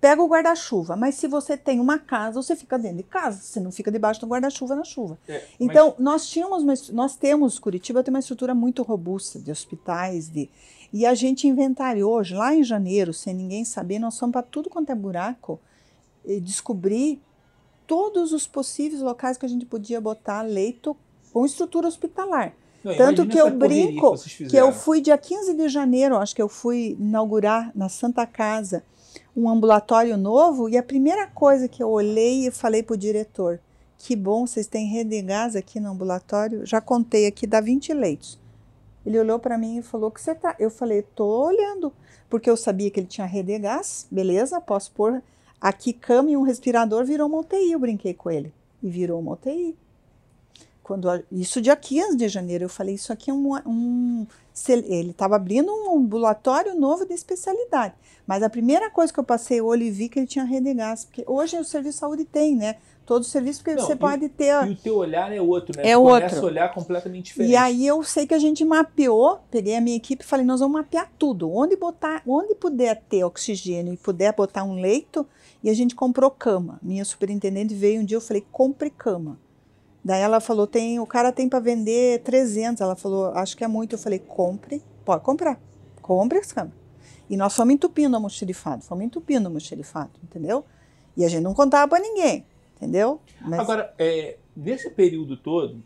pega o guarda-chuva. Mas se você tem uma casa, você fica dentro de casa. Você não fica debaixo do guarda-chuva na chuva. É, Então, nós tínhamos, uma, nós temos, Curitiba tem uma estrutura muito robusta de hospitais, de e a gente inventariou hoje, lá em janeiro, sem ninguém saber, nós fomos para tudo quanto é buraco e descobrir todos os possíveis locais que a gente podia botar leito com estrutura hospitalar. Não, Tanto que eu brinco vocês que eu fui dia 15 de janeiro, acho que eu fui inaugurar na Santa Casa um ambulatório novo e a primeira coisa que eu olhei e falei para o diretor, que bom, vocês têm rede de gás aqui no ambulatório, já contei aqui, dá 20 leitos. Ele olhou para mim e falou que você tá. Eu falei, tô olhando, porque eu sabia que ele tinha rede de gás, beleza, posso pôr aqui cama e um respirador, virou uma UTI, eu brinquei com ele. E virou uma UTI. Quando, isso dia 15 de janeiro, eu falei, isso aqui é um. um ele- estava abrindo um ambulatório novo de especialidade. Mas a primeira coisa que eu passei o olho e vi que ele tinha gás. Porque hoje o serviço de saúde tem, né? Todo o serviço, Não, você pode ter. E o teu olhar é outro, né? É Tu Começa outro. a olhar completamente diferente. E aí eu sei que a gente mapeou, peguei a minha equipe e falei, nós vamos mapear tudo. Onde botar, onde puder ter oxigênio e puder botar um leito, e a gente comprou cama. Minha superintendente veio um dia, eu falei, compre cama. Daí ela falou, tem, o cara tem para vender 300. Ela falou, acho que é muito. Eu falei, compre, pode comprar. Compre as camas. E nós fomos entupindo a mochilifado, fomos entupindo a mochilifado, entendeu? E a gente não contava para ninguém, entendeu? Mas- Agora, é, nesse período todo,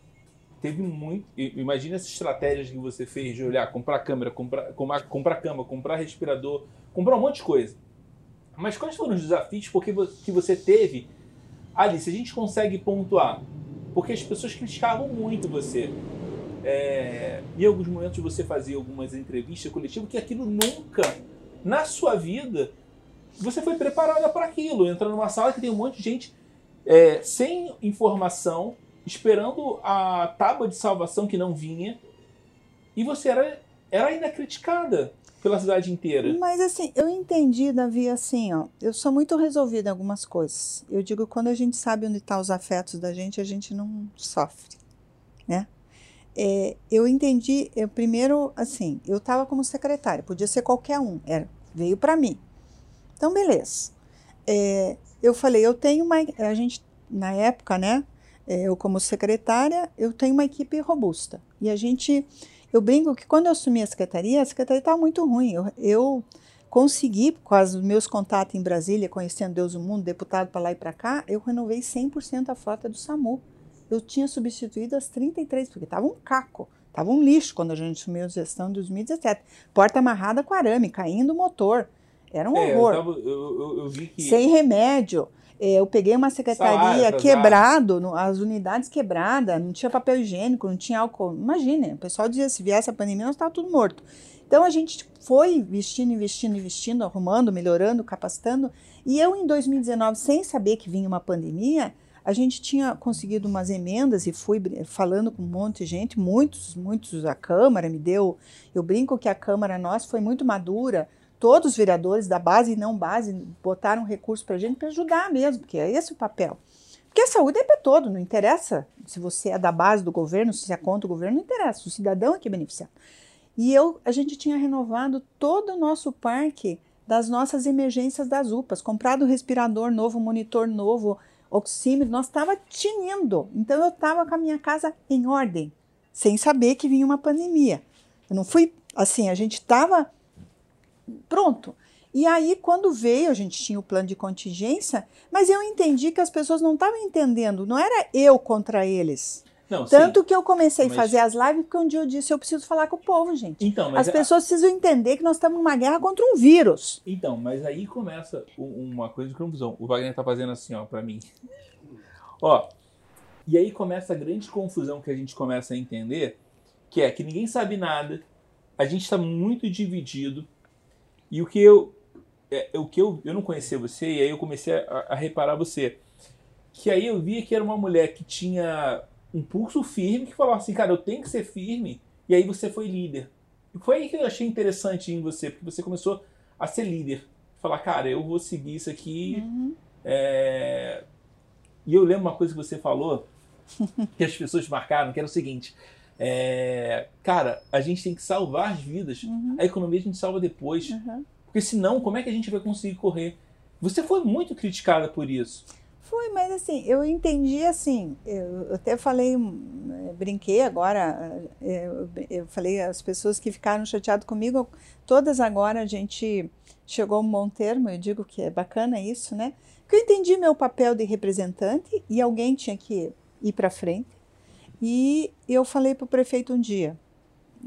teve muito. Imagina essas estratégias que você fez de olhar, comprar câmera, comprar, comprar, comprar cama, comprar respirador, comprar um monte de coisa. Mas quais foram os desafios porque que você teve ali? Se a gente consegue pontuar, porque as pessoas criticavam muito você. É, em alguns momentos você fazia algumas entrevistas coletivas que aquilo nunca, na sua vida, você foi preparada para aquilo. Entra numa sala que tem um monte de gente é, sem informação, esperando a tábua de salvação que não vinha, e você era, era ainda criticada pela cidade inteira. Mas assim, eu entendi, Davi, assim, ó, eu sou muito resolvida em algumas coisas. Eu digo, quando a gente sabe onde estão os afetos da gente, a gente não sofre, né? É, eu entendi, eu primeiro, assim, eu estava como secretária, podia ser qualquer um, era, veio para mim. Então, beleza. É, eu falei, eu tenho uma, a gente, na época, né, é, eu como secretária, eu tenho uma equipe robusta. E a gente, eu brinco que quando eu assumi a secretaria, a secretaria estava muito ruim. Eu, eu consegui, com os meus contatos em Brasília, conhecendo Deus o mundo, deputado para lá e para cá, eu renovei 100% a frota do SAMU. Eu tinha substituído as 33, porque estava um caco, estava um lixo quando a gente assumiu a gestão em 2017. Porta amarrada com arame, caindo o motor. Era um É, eu, horror tava- eu- eu- eu vi que. sem remédio. É, Eu peguei uma secretaria Salário quebrado, no- as unidades quebradas, não tinha papel higiênico, não tinha álcool. Imagine, o pessoal dizia se viesse a pandemia, nós estávamos tudo morto. Então a gente foi investindo, investindo, investindo, arrumando, melhorando, capacitando. E eu, em 2019, sem saber que vinha uma pandemia, a gente tinha conseguido umas emendas e fui falando com um monte de gente, muitos, muitos, a Câmara me deu. Eu brinco que a Câmara nossa foi muito madura, todos os vereadores da base e não base botaram recurso para a gente para ajudar mesmo, porque é esse o papel. Porque a saúde é para todo, não interessa se você é da base do governo, se é contra o governo, não interessa, o cidadão é que é beneficiado. E eu, a gente tinha renovado todo o nosso parque das nossas emergências das UPAs, comprado respirador novo, monitor novo, oxímetro, nós estava tinindo. Então eu estava com a minha casa em ordem, sem saber que vinha uma pandemia. Eu não fui assim, a gente estava pronto. E aí, quando veio, a gente tinha o plano de contingência, mas eu entendi que as pessoas não estavam entendendo, não era eu contra eles. Não, Tanto sim. que eu comecei Mas- a fazer as lives porque um dia eu disse, eu preciso falar com o povo, gente. Então, As pessoas precisam entender que nós estamos numa guerra contra um vírus. Então, mas aí começa uma coisa de confusão. O Wagner tá fazendo assim, ó, pra mim. Ó, e aí começa a grande confusão que a gente começa a entender, que é que ninguém sabe nada, a gente tá muito dividido, e o que eu, é, o que eu, eu não conhecia você, e aí eu comecei a, a reparar você, que aí eu via que era uma mulher que tinha um pulso firme, que falava assim, cara, eu tenho que ser firme, e aí você foi líder. E foi aí que eu achei interessante em você, porque você começou a ser líder. falar, cara, eu vou seguir isso aqui. Uhum. É... E eu lembro uma coisa que você falou, que as pessoas marcaram, que era o seguinte. É... Cara, a gente tem que salvar as vidas. Uhum. A economia a gente salva depois. Uhum. Porque senão, como é que a gente vai conseguir correr? Você foi muito criticada por isso. Foi, mas assim, eu entendi assim, eu até falei, eh, brinquei agora, eh, eu, eu falei as pessoas que ficaram chateadas comigo, todas agora a gente chegou a um bom termo, eu digo que é bacana isso, né? Porque eu entendi meu papel de representante e alguém tinha que ir para frente. E eu falei para o prefeito um dia,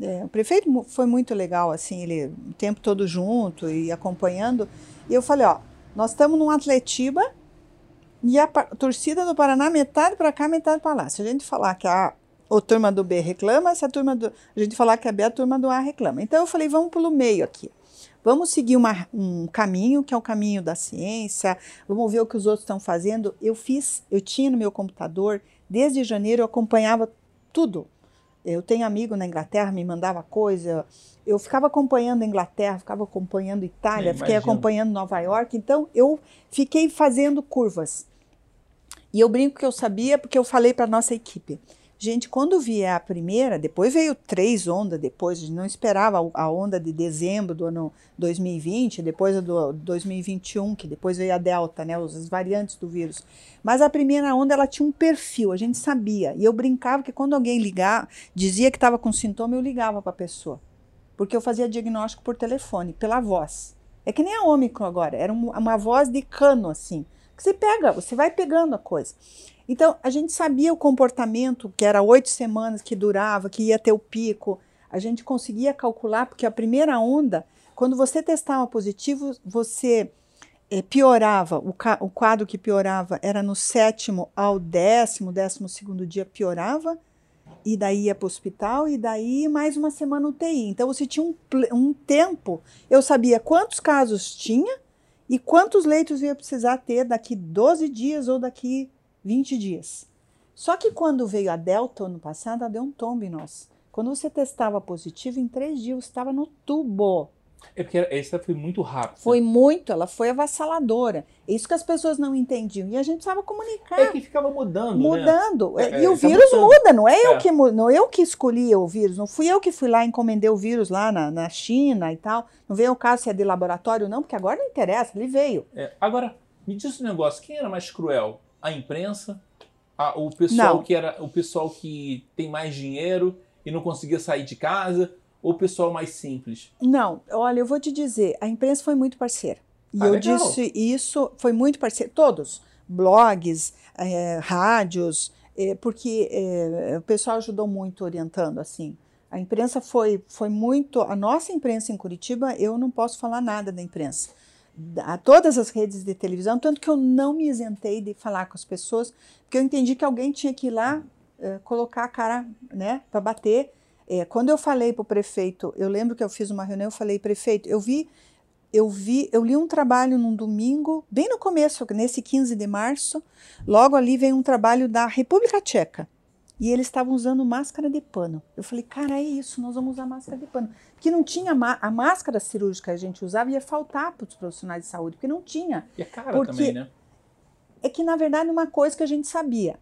é, o prefeito foi muito legal, assim, ele o tempo todo junto e acompanhando. E eu falei, ó, nós estamos num Atletiba e a, torcida do Paraná, metade para cá, metade para lá. Se a gente falar que a, a turma do B reclama, se a turma do. A gente falar que a B, a turma do A reclama. Então eu falei, vamos pelo meio aqui. Vamos seguir uma, um caminho, que é o caminho da ciência, vamos ver o que os outros estão fazendo. Eu fiz, eu tinha no meu computador, desde janeiro eu acompanhava tudo. Eu tenho amigo na Inglaterra, me mandava coisa. Eu ficava acompanhando a Inglaterra, ficava acompanhando Itália, fiquei acompanhando Nova York. Então eu fiquei fazendo curvas. E eu brinco que eu sabia porque eu falei para nossa equipe. Gente, quando vier a primeira, depois veio três ondas depois, a gente não esperava a onda de dezembro do ano 2020, depois a do 2021, que depois veio a delta, né, as variantes do vírus. Mas a primeira onda ela tinha um perfil, a gente sabia. E eu brincava que quando alguém ligar, dizia que estava com sintoma, eu ligava para a pessoa. Porque eu fazia diagnóstico por telefone, pela voz. É que nem a Ômicron agora, era uma voz de cano assim que você pega, você vai pegando a coisa. Então, a gente sabia o comportamento, que era oito semanas que durava, que ia ter o pico. A gente conseguia calcular, porque a primeira onda, quando você testava positivo, você é, piorava, o, o, quadro que piorava era no sétimo ao décimo, décimo segundo dia piorava, e daí ia para o hospital, e daí mais uma semana UTI. Então, você tinha um, um tempo, eu sabia quantos casos tinha, e quantos leitos ia precisar ter daqui 12 dias ou daqui 20 dias? Só que quando veio a Delta ano passado, ela deu um tombo em nós. Quando você testava positivo, em três dias você estava no tubo. É porque essa foi muito rápida. Foi muito, ela foi avassaladora. É isso que as pessoas não entendiam. E a gente precisava comunicar. É que ficava mudando. Né? Mudando. Né? É, e o tá vírus muda, não é, eu é. que não eu que escolhi o vírus, não fui eu que fui lá encomendei o vírus lá na, na China e tal. Não veio o caso se é de laboratório, não, porque agora não interessa, ele veio. É, agora, me diz um negócio, quem era mais cruel? A imprensa? A, o pessoal não. que era o pessoal que tem mais dinheiro e não conseguia sair de casa? Ou o pessoal mais simples? Não, olha, eu vou te dizer, a imprensa foi muito parceira. E ah, eu legal. disse isso, foi muito parceiro, todos, blogs, é, rádios, é, porque é, o pessoal ajudou muito orientando, assim. A imprensa foi, foi muito, a nossa imprensa em Curitiba, eu não posso falar nada da imprensa. A todas as redes de televisão, tanto que eu não me isentei de falar com as pessoas, porque eu entendi que alguém tinha que ir lá colocar a cara, né, para bater é, quando eu falei para o prefeito, eu lembro que eu fiz uma reunião, eu falei, prefeito, eu vi, eu vi, eu li um trabalho num domingo, bem no começo, nesse 15 de março, logo ali vem um trabalho da República Tcheca. E eles estavam usando máscara de pano. Eu falei, cara, é isso, nós vamos usar máscara de pano. Porque não tinha a máscara cirúrgica que a gente usava ia faltar para os profissionais de saúde, porque não tinha. E é cara porque também, né? É que, na verdade, uma coisa que a gente sabia.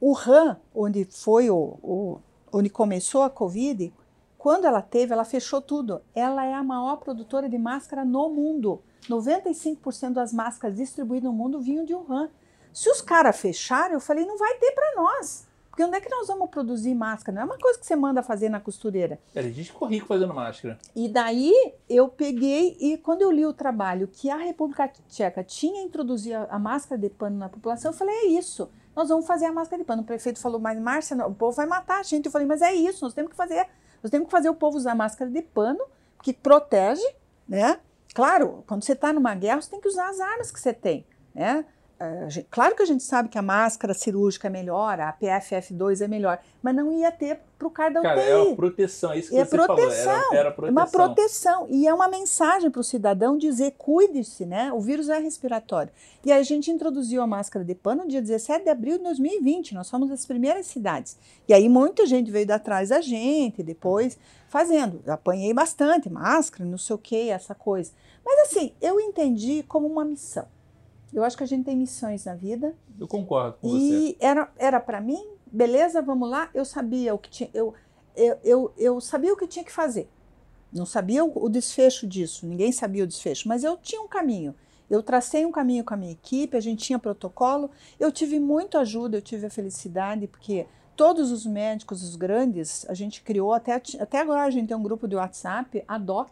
O RAM, onde foi o, o onde começou a Covid, quando ela teve, ela fechou tudo. Ela é a maior produtora de máscara no mundo. 95% das máscaras distribuídas no mundo vinham de Wuhan. Se os caras fecharam, eu falei, não vai ter para nós. Porque onde é que nós vamos produzir máscara? Não é uma coisa que você manda fazer na costureira. É, a gente ficou rico fazendo máscara. E daí eu peguei e quando eu li o trabalho que a República Tcheca tinha introduzido a máscara de pano na população, eu falei, é isso nós vamos fazer a máscara de pano. O prefeito falou, mas Márcia, o povo vai matar a gente. Eu falei, mas é isso, nós temos que fazer. Nós temos que fazer o povo usar máscara de pano, que protege, né? Claro, quando você está numa guerra, você tem que usar as armas que você tem, né? Claro que a gente sabe que a máscara cirúrgica é melhor, a PFF2 é melhor, mas não ia ter para o cara da Cara, UTI. é uma proteção, é isso que É você proteção, falou. Era, era É proteção. uma proteção. E é uma mensagem para o cidadão dizer: cuide-se, né? O vírus é respiratório. E a gente introduziu a máscara de pano no dia 17 de abril de 2020. Nós fomos das primeiras cidades. E aí muita gente veio atrás da gente, depois fazendo. Eu apanhei bastante, máscara, não sei o que, essa coisa. Mas assim, eu entendi como uma missão. Eu acho que a gente tem missões na vida. Eu concordo com você. E era era para mim, beleza, vamos lá. Eu sabia o que tinha, eu, eu, eu, eu sabia o que tinha que fazer. Não sabia o, o desfecho disso, ninguém sabia o desfecho, mas eu tinha um caminho. Eu tracei um caminho com a minha equipe, a gente tinha protocolo. Eu tive muita ajuda, eu tive a felicidade, porque todos os médicos, os grandes, a gente criou, até, até agora a gente tem um grupo de WhatsApp, a DOC,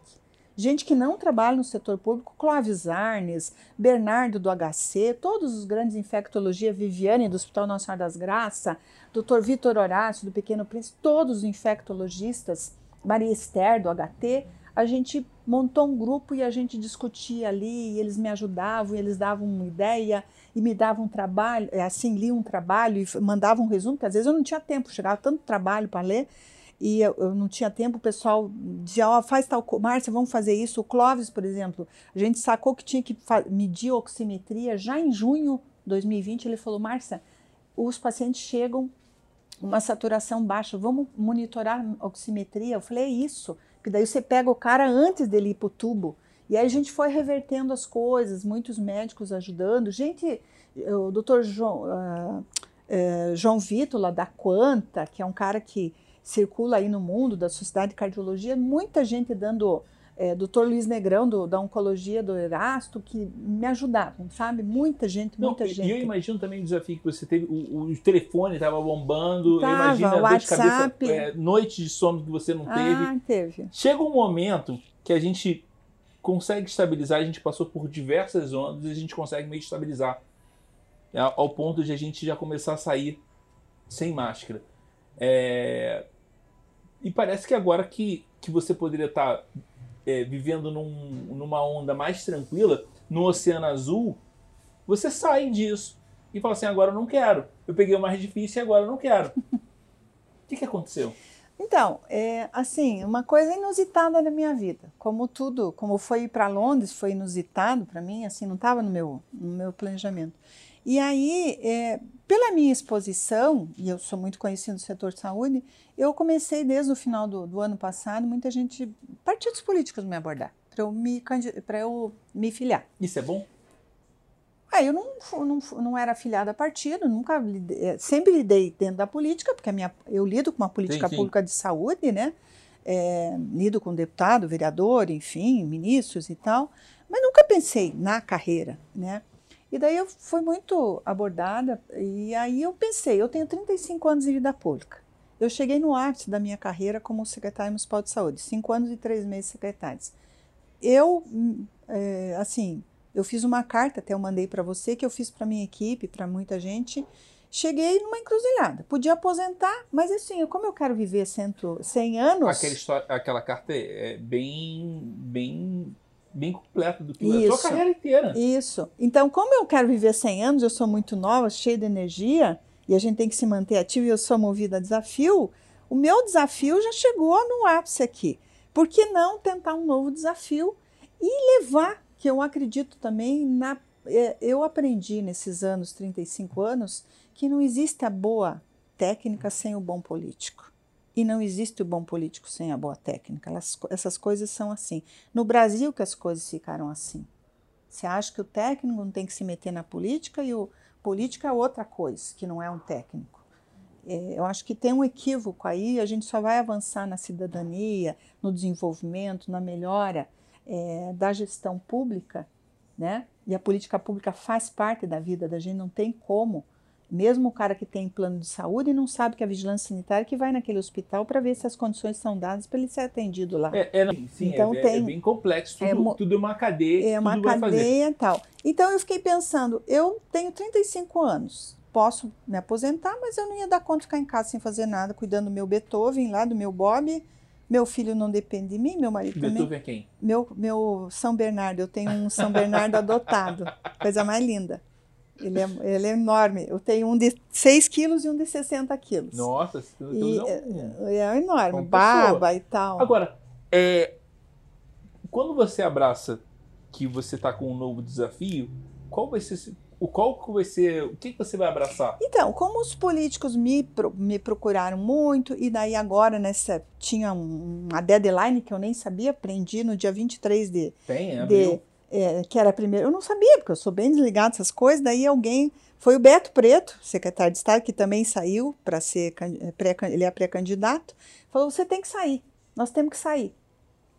gente que não trabalha no setor público, Clóvis Arnes, Bernardo do HC, todos os grandes infectologia, Viviane do Hospital Nossa Senhora das Graças, Dr. Vitor Horácio do Pequeno Príncipe, todos os infectologistas, Maria Esther do HT, a gente montou um grupo e a gente discutia ali, e eles me ajudavam, eles davam uma ideia e me davam um trabalho, assim, liam um trabalho e mandavam um resumo, porque às vezes eu não tinha tempo, chegava tanto trabalho para ler, e eu, eu, não tinha tempo, o pessoal dizia, ó, oh, faz tal coisa, Márcia, vamos fazer isso. O Clóvis, por exemplo, a gente sacou que tinha que medir oximetria já em junho de 2020, ele falou, Márcia, os pacientes chegam uma saturação baixa, vamos monitorar oximetria? Eu falei, é isso, porque daí você pega o cara antes dele ir para o tubo. E aí a gente foi revertendo as coisas, muitos médicos ajudando. Gente, o doutor João, uh, uh, João Vítola, da Quanta, que é um cara que circula aí no mundo da Sociedade de Cardiologia, muita gente dando, é, doutor Luiz Negrão, do, da Oncologia do Erasto, que me ajudavam, sabe? Muita gente, muita Não, gente. E eu imagino também o desafio que você teve, o, o telefone estava bombando, Tava, eu imagino a dor de WhatsApp. cabeça, é, noites de sono que você não teve. Ah, teve. Chega um momento que a gente consegue estabilizar, a gente passou por diversas ondas e a gente consegue meio estabilizar. É, ao ponto de a gente já começar a sair sem máscara. É, e parece que agora que, que você poderia estar é, vivendo num, numa onda mais tranquila, no Oceano Azul, você sai disso e fala assim: agora eu não quero. Eu peguei o mais difícil e agora eu não quero. O que, que aconteceu? Então, é, assim, uma coisa inusitada na minha vida. Como tudo, como foi ir para Londres, foi inusitado para mim, assim, não estava no meu, no meu planejamento. E aí, é, pela minha exposição, e eu sou muito conhecida no setor de saúde, eu comecei desde o final do, do ano passado, muita gente, partidos políticos me abordar, para eu me, eu me filiar. Isso é bom? Aí eu não, não, não era afiliada a partido, nunca lidei, sempre lidei dentro da política, porque a minha, eu lido com uma política sim, sim. pública de saúde, né? É, lido com deputado, vereador, enfim, ministros e tal, mas nunca pensei na carreira, né? E daí eu fui muito abordada, e aí eu pensei, eu tenho 35 anos de vida pública. Eu cheguei no ápice da minha carreira como secretária municipal de saúde, cinco anos e três meses secretários. Eu, é, assim, eu fiz uma carta, até eu mandei para você, que eu fiz para minha equipe, para muita gente. Cheguei numa encruzilhada. Podia aposentar, mas assim, como eu quero viver cento, 100 anos. Aquela, história, aquela carta é bem, bem, bem completa do que Isso. a sua carreira inteira. Isso. Então, como eu quero viver 100 anos, eu sou muito nova, cheia de energia, e a gente tem que se manter ativo e eu sou movida a desafio, o meu desafio já chegou no ápice aqui. Por que não tentar um novo desafio e levar que eu acredito também na. Eu aprendi nesses anos, 35 anos, que não existe a boa técnica sem o bom político. E não existe o bom político sem a boa técnica. Elas, essas coisas são assim. No Brasil que as coisas ficaram assim. Você acha que o técnico não tem que se meter na política e o político é outra coisa, que não é um técnico. É, eu acho que tem um equívoco aí, a gente só vai avançar na cidadania, no desenvolvimento, na melhora é, da gestão pública, né? E a política pública faz parte da vida da gente, não tem como. Mesmo o cara que tem plano de saúde não sabe que a vigilância sanitária que vai naquele hospital para ver se as condições são dadas para ele ser atendido lá. É, é sim, Então é, tem- é bem complexo, é tudo, mo- tudo é uma cadeia, É uma cadeia e tal. Então eu fiquei pensando, eu tenho 35 anos, posso me aposentar, mas eu não ia dar conta de ficar em casa sem fazer nada, cuidando do meu Beethoven lá, do meu Bob. Meu filho não depende de mim, meu marido também. Beethoven é quem? Meu, meu São Bernardo, eu tenho um São Bernardo adotado, coisa mais linda. Ele é, ele é enorme. Eu tenho um de 6 quilos e um de 60 quilos. Nossa, e, é, um, é, enorme, barba e tal. Agora, é, quando você abraça que você está com um novo desafio, qual vai ser o qual que vai ser, o que, que você vai abraçar? Então, como os políticos me, me procuraram muito, e daí agora nessa tinha uma deadline que eu nem sabia, aprendi no dia 23 de. Tem, é, de, é, que era primeiro. Eu não sabia, porque eu sou bem desligado essas coisas, daí alguém. Foi o Beto Preto, secretário de Estado, que também saiu para ser. Pré, ele é pré-candidato, falou: você tem que sair, nós temos que sair.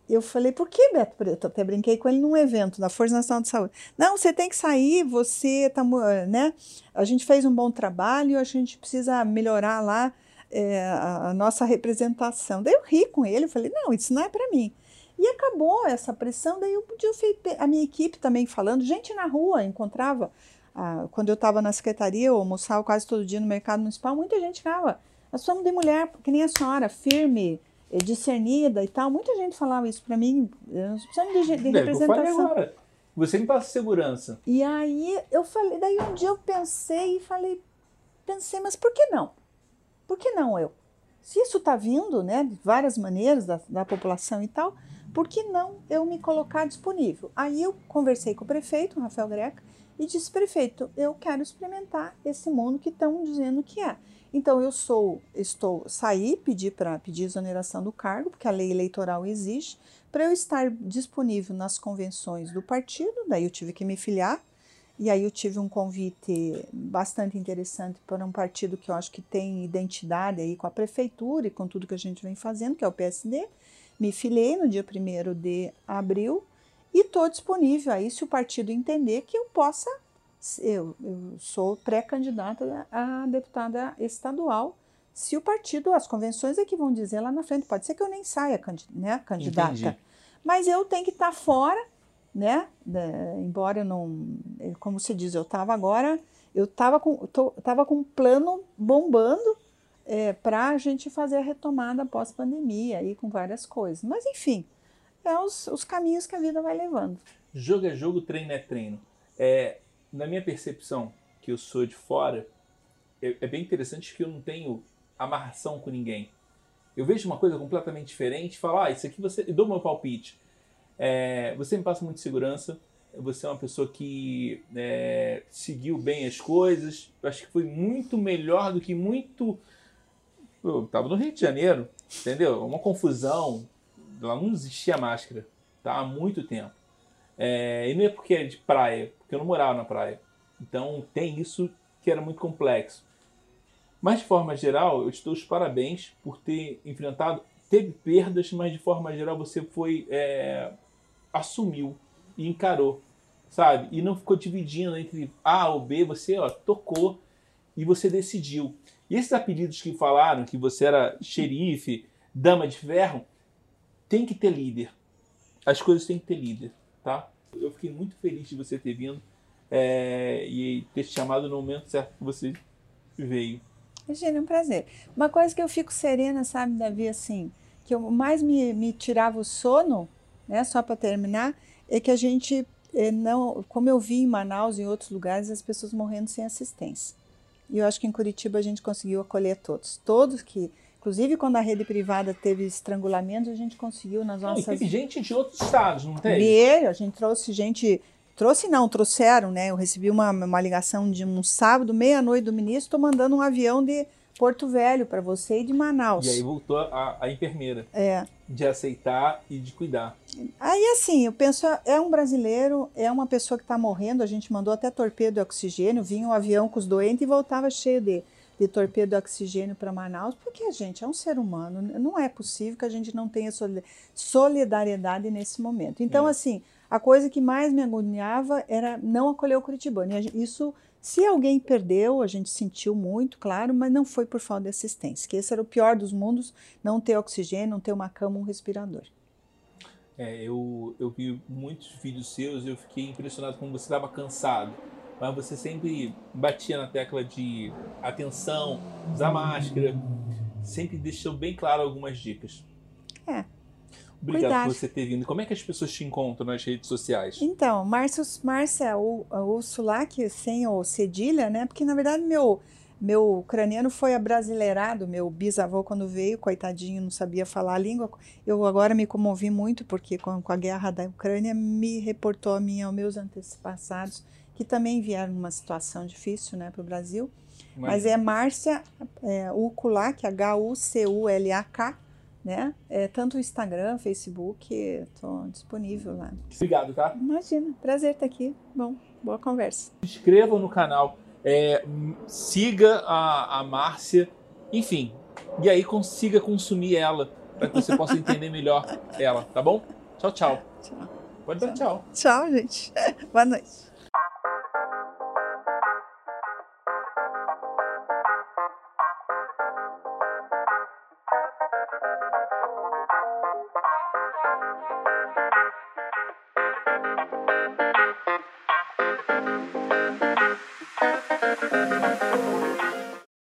Eu falei, por que Beto Preto? Até brinquei com ele num evento da Força Nacional de Saúde. Não, você tem que sair, você tá, né? A gente fez um bom trabalho, a gente precisa melhorar lá é, a, a, nossa representação. Daí eu ri com ele, eu falei, não, isso não é para mim. E acabou essa pressão, daí eu, eu fui, a minha equipe também falando, gente na rua, encontrava, ah, quando eu estava na secretaria, eu almoçava quase todo dia no mercado municipal, muita gente falava, nós somos de mulher, que nem a senhora, firme, é discernida e tal. Muita gente falava isso para mim. Nós precisamos de, de representação. agora. Você me passa segurança. E aí eu falei, daí um dia eu pensei e falei, pensei, mas por que não? Por que não eu? Se isso está vindo, né, de várias maneiras da, da população e tal, por que não eu me colocar disponível? Aí eu conversei com o prefeito, Rafael Greca, e disse, prefeito, eu quero experimentar esse mundo que estão dizendo que é. Então eu sou, estou saí, pedi para pedir exoneração do cargo, porque a lei eleitoral exige, para eu estar disponível nas convenções do partido, daí eu tive que me filiar. E aí eu tive um convite bastante interessante para um partido que eu acho que tem identidade aí com a prefeitura e com tudo que a gente vem fazendo, que é o PSD. Me filiei no dia 1 de abril e estou disponível aí se o partido entender que eu possa eu, eu sou pré-candidata a deputada estadual. Se o partido, as convenções é que vão dizer lá na frente, pode ser que eu nem saia né, candidata, Entendi. mas eu tenho que estar fora, né? embora eu não, como se diz, eu estava agora, eu estava com, tô, tava com um plano bombando é, para a gente fazer a retomada pós-pandemia aí com várias coisas. Mas enfim, é os, os caminhos que a vida vai levando. Jogo é jogo, treino é treino. É, na minha percepção, que eu sou de fora, é, é bem interessante que eu não tenho amarração com ninguém. Eu vejo uma coisa completamente diferente, falo, ah, isso aqui você. E dou meu palpite. É, você me passa muita segurança, você é uma pessoa que é, seguiu bem as coisas. Eu acho que foi muito melhor do que muito. Eu tava no Rio de Janeiro, entendeu? Uma confusão. Lá não existia máscara, tá? Há muito tempo. É, e não é porque é de praia, porque eu não morava na praia. Então tem isso que era muito complexo. Mas de forma geral, eu te dou os parabéns por ter enfrentado. Teve perdas, mas de forma geral você foi. É, assumiu e encarou, sabe? E não ficou dividindo entre A ou B, você ó, tocou e você decidiu. E esses apelidos que falaram, que você era xerife, dama de ferro, tem que ter líder. As coisas têm que ter líder, tá? Eu fiquei muito feliz de você ter vindo é, e ter te chamado no momento certo que você veio. Imagina, é um prazer. Uma coisa que eu fico serena, sabe, Davi, assim, que eu mais me, me tirava o sono, né, só para terminar, é que a gente é, não, como eu vi em Manaus e em outros lugares, as pessoas morrendo sem assistência. E eu acho que em Curitiba a gente conseguiu acolher todos. Todos que Inclusive, quando a rede privada teve estrangulamento, a gente conseguiu nas nossas. Não, teve gente de outros estados, não teve? Teve, a gente trouxe gente. Trouxe não, trouxeram, né? Eu recebi uma, uma ligação de um sábado, meia-noite do ministro, estou mandando um avião de Porto Velho para você e de Manaus. E aí voltou a, a enfermeira. É. De aceitar e de cuidar. Aí assim, eu penso, é um brasileiro, é uma pessoa que está morrendo, a gente mandou até torpedo de oxigênio, vinha um avião com os doentes e voltava cheio de de torpedo oxigênio para Manaus, porque a gente é um ser humano, não é possível que a gente não tenha solidariedade nesse momento. Então, é. assim, a coisa que mais me agoniava era não acolher o curitibano. Isso, se alguém perdeu, a gente sentiu muito, claro, mas não foi por falta de assistência, que esse era o pior dos mundos, não ter oxigênio, não ter uma cama, um respirador. É, eu, eu vi muitos vídeos seus e eu fiquei impressionado como você estava cansado mas você sempre batia na tecla de atenção, usar máscara, sempre deixou bem claro algumas dicas. É. Obrigado Cuidar. por você ter vindo. Como é que as pessoas te encontram nas redes sociais? Então, Márcia, Márcia o, o Sulak, sem o cedilha, né? Porque na verdade meu meu ucraniano foi abrasileirado, meu bisavô quando veio, coitadinho, não sabia falar a língua. Eu agora me comovi muito porque com, com a guerra da Ucrânia me reportou a mim aos meus antepassados que também vieram numa situação difícil, né, para o Brasil. Mas é Márcia é, Uculak, H-U-C-U-L-A-K, né? É, tanto o Instagram, Facebook, estou disponível lá. Obrigado, tá? Imagina, prazer estar aqui. Bom, boa conversa. Se inscreva no canal, é, siga a, a Márcia, enfim, e aí consiga consumir ela, para que você possa entender melhor ela, tá bom? Tchau, tchau. Tchau. Pode dar tchau. Tchau, gente. Boa noite.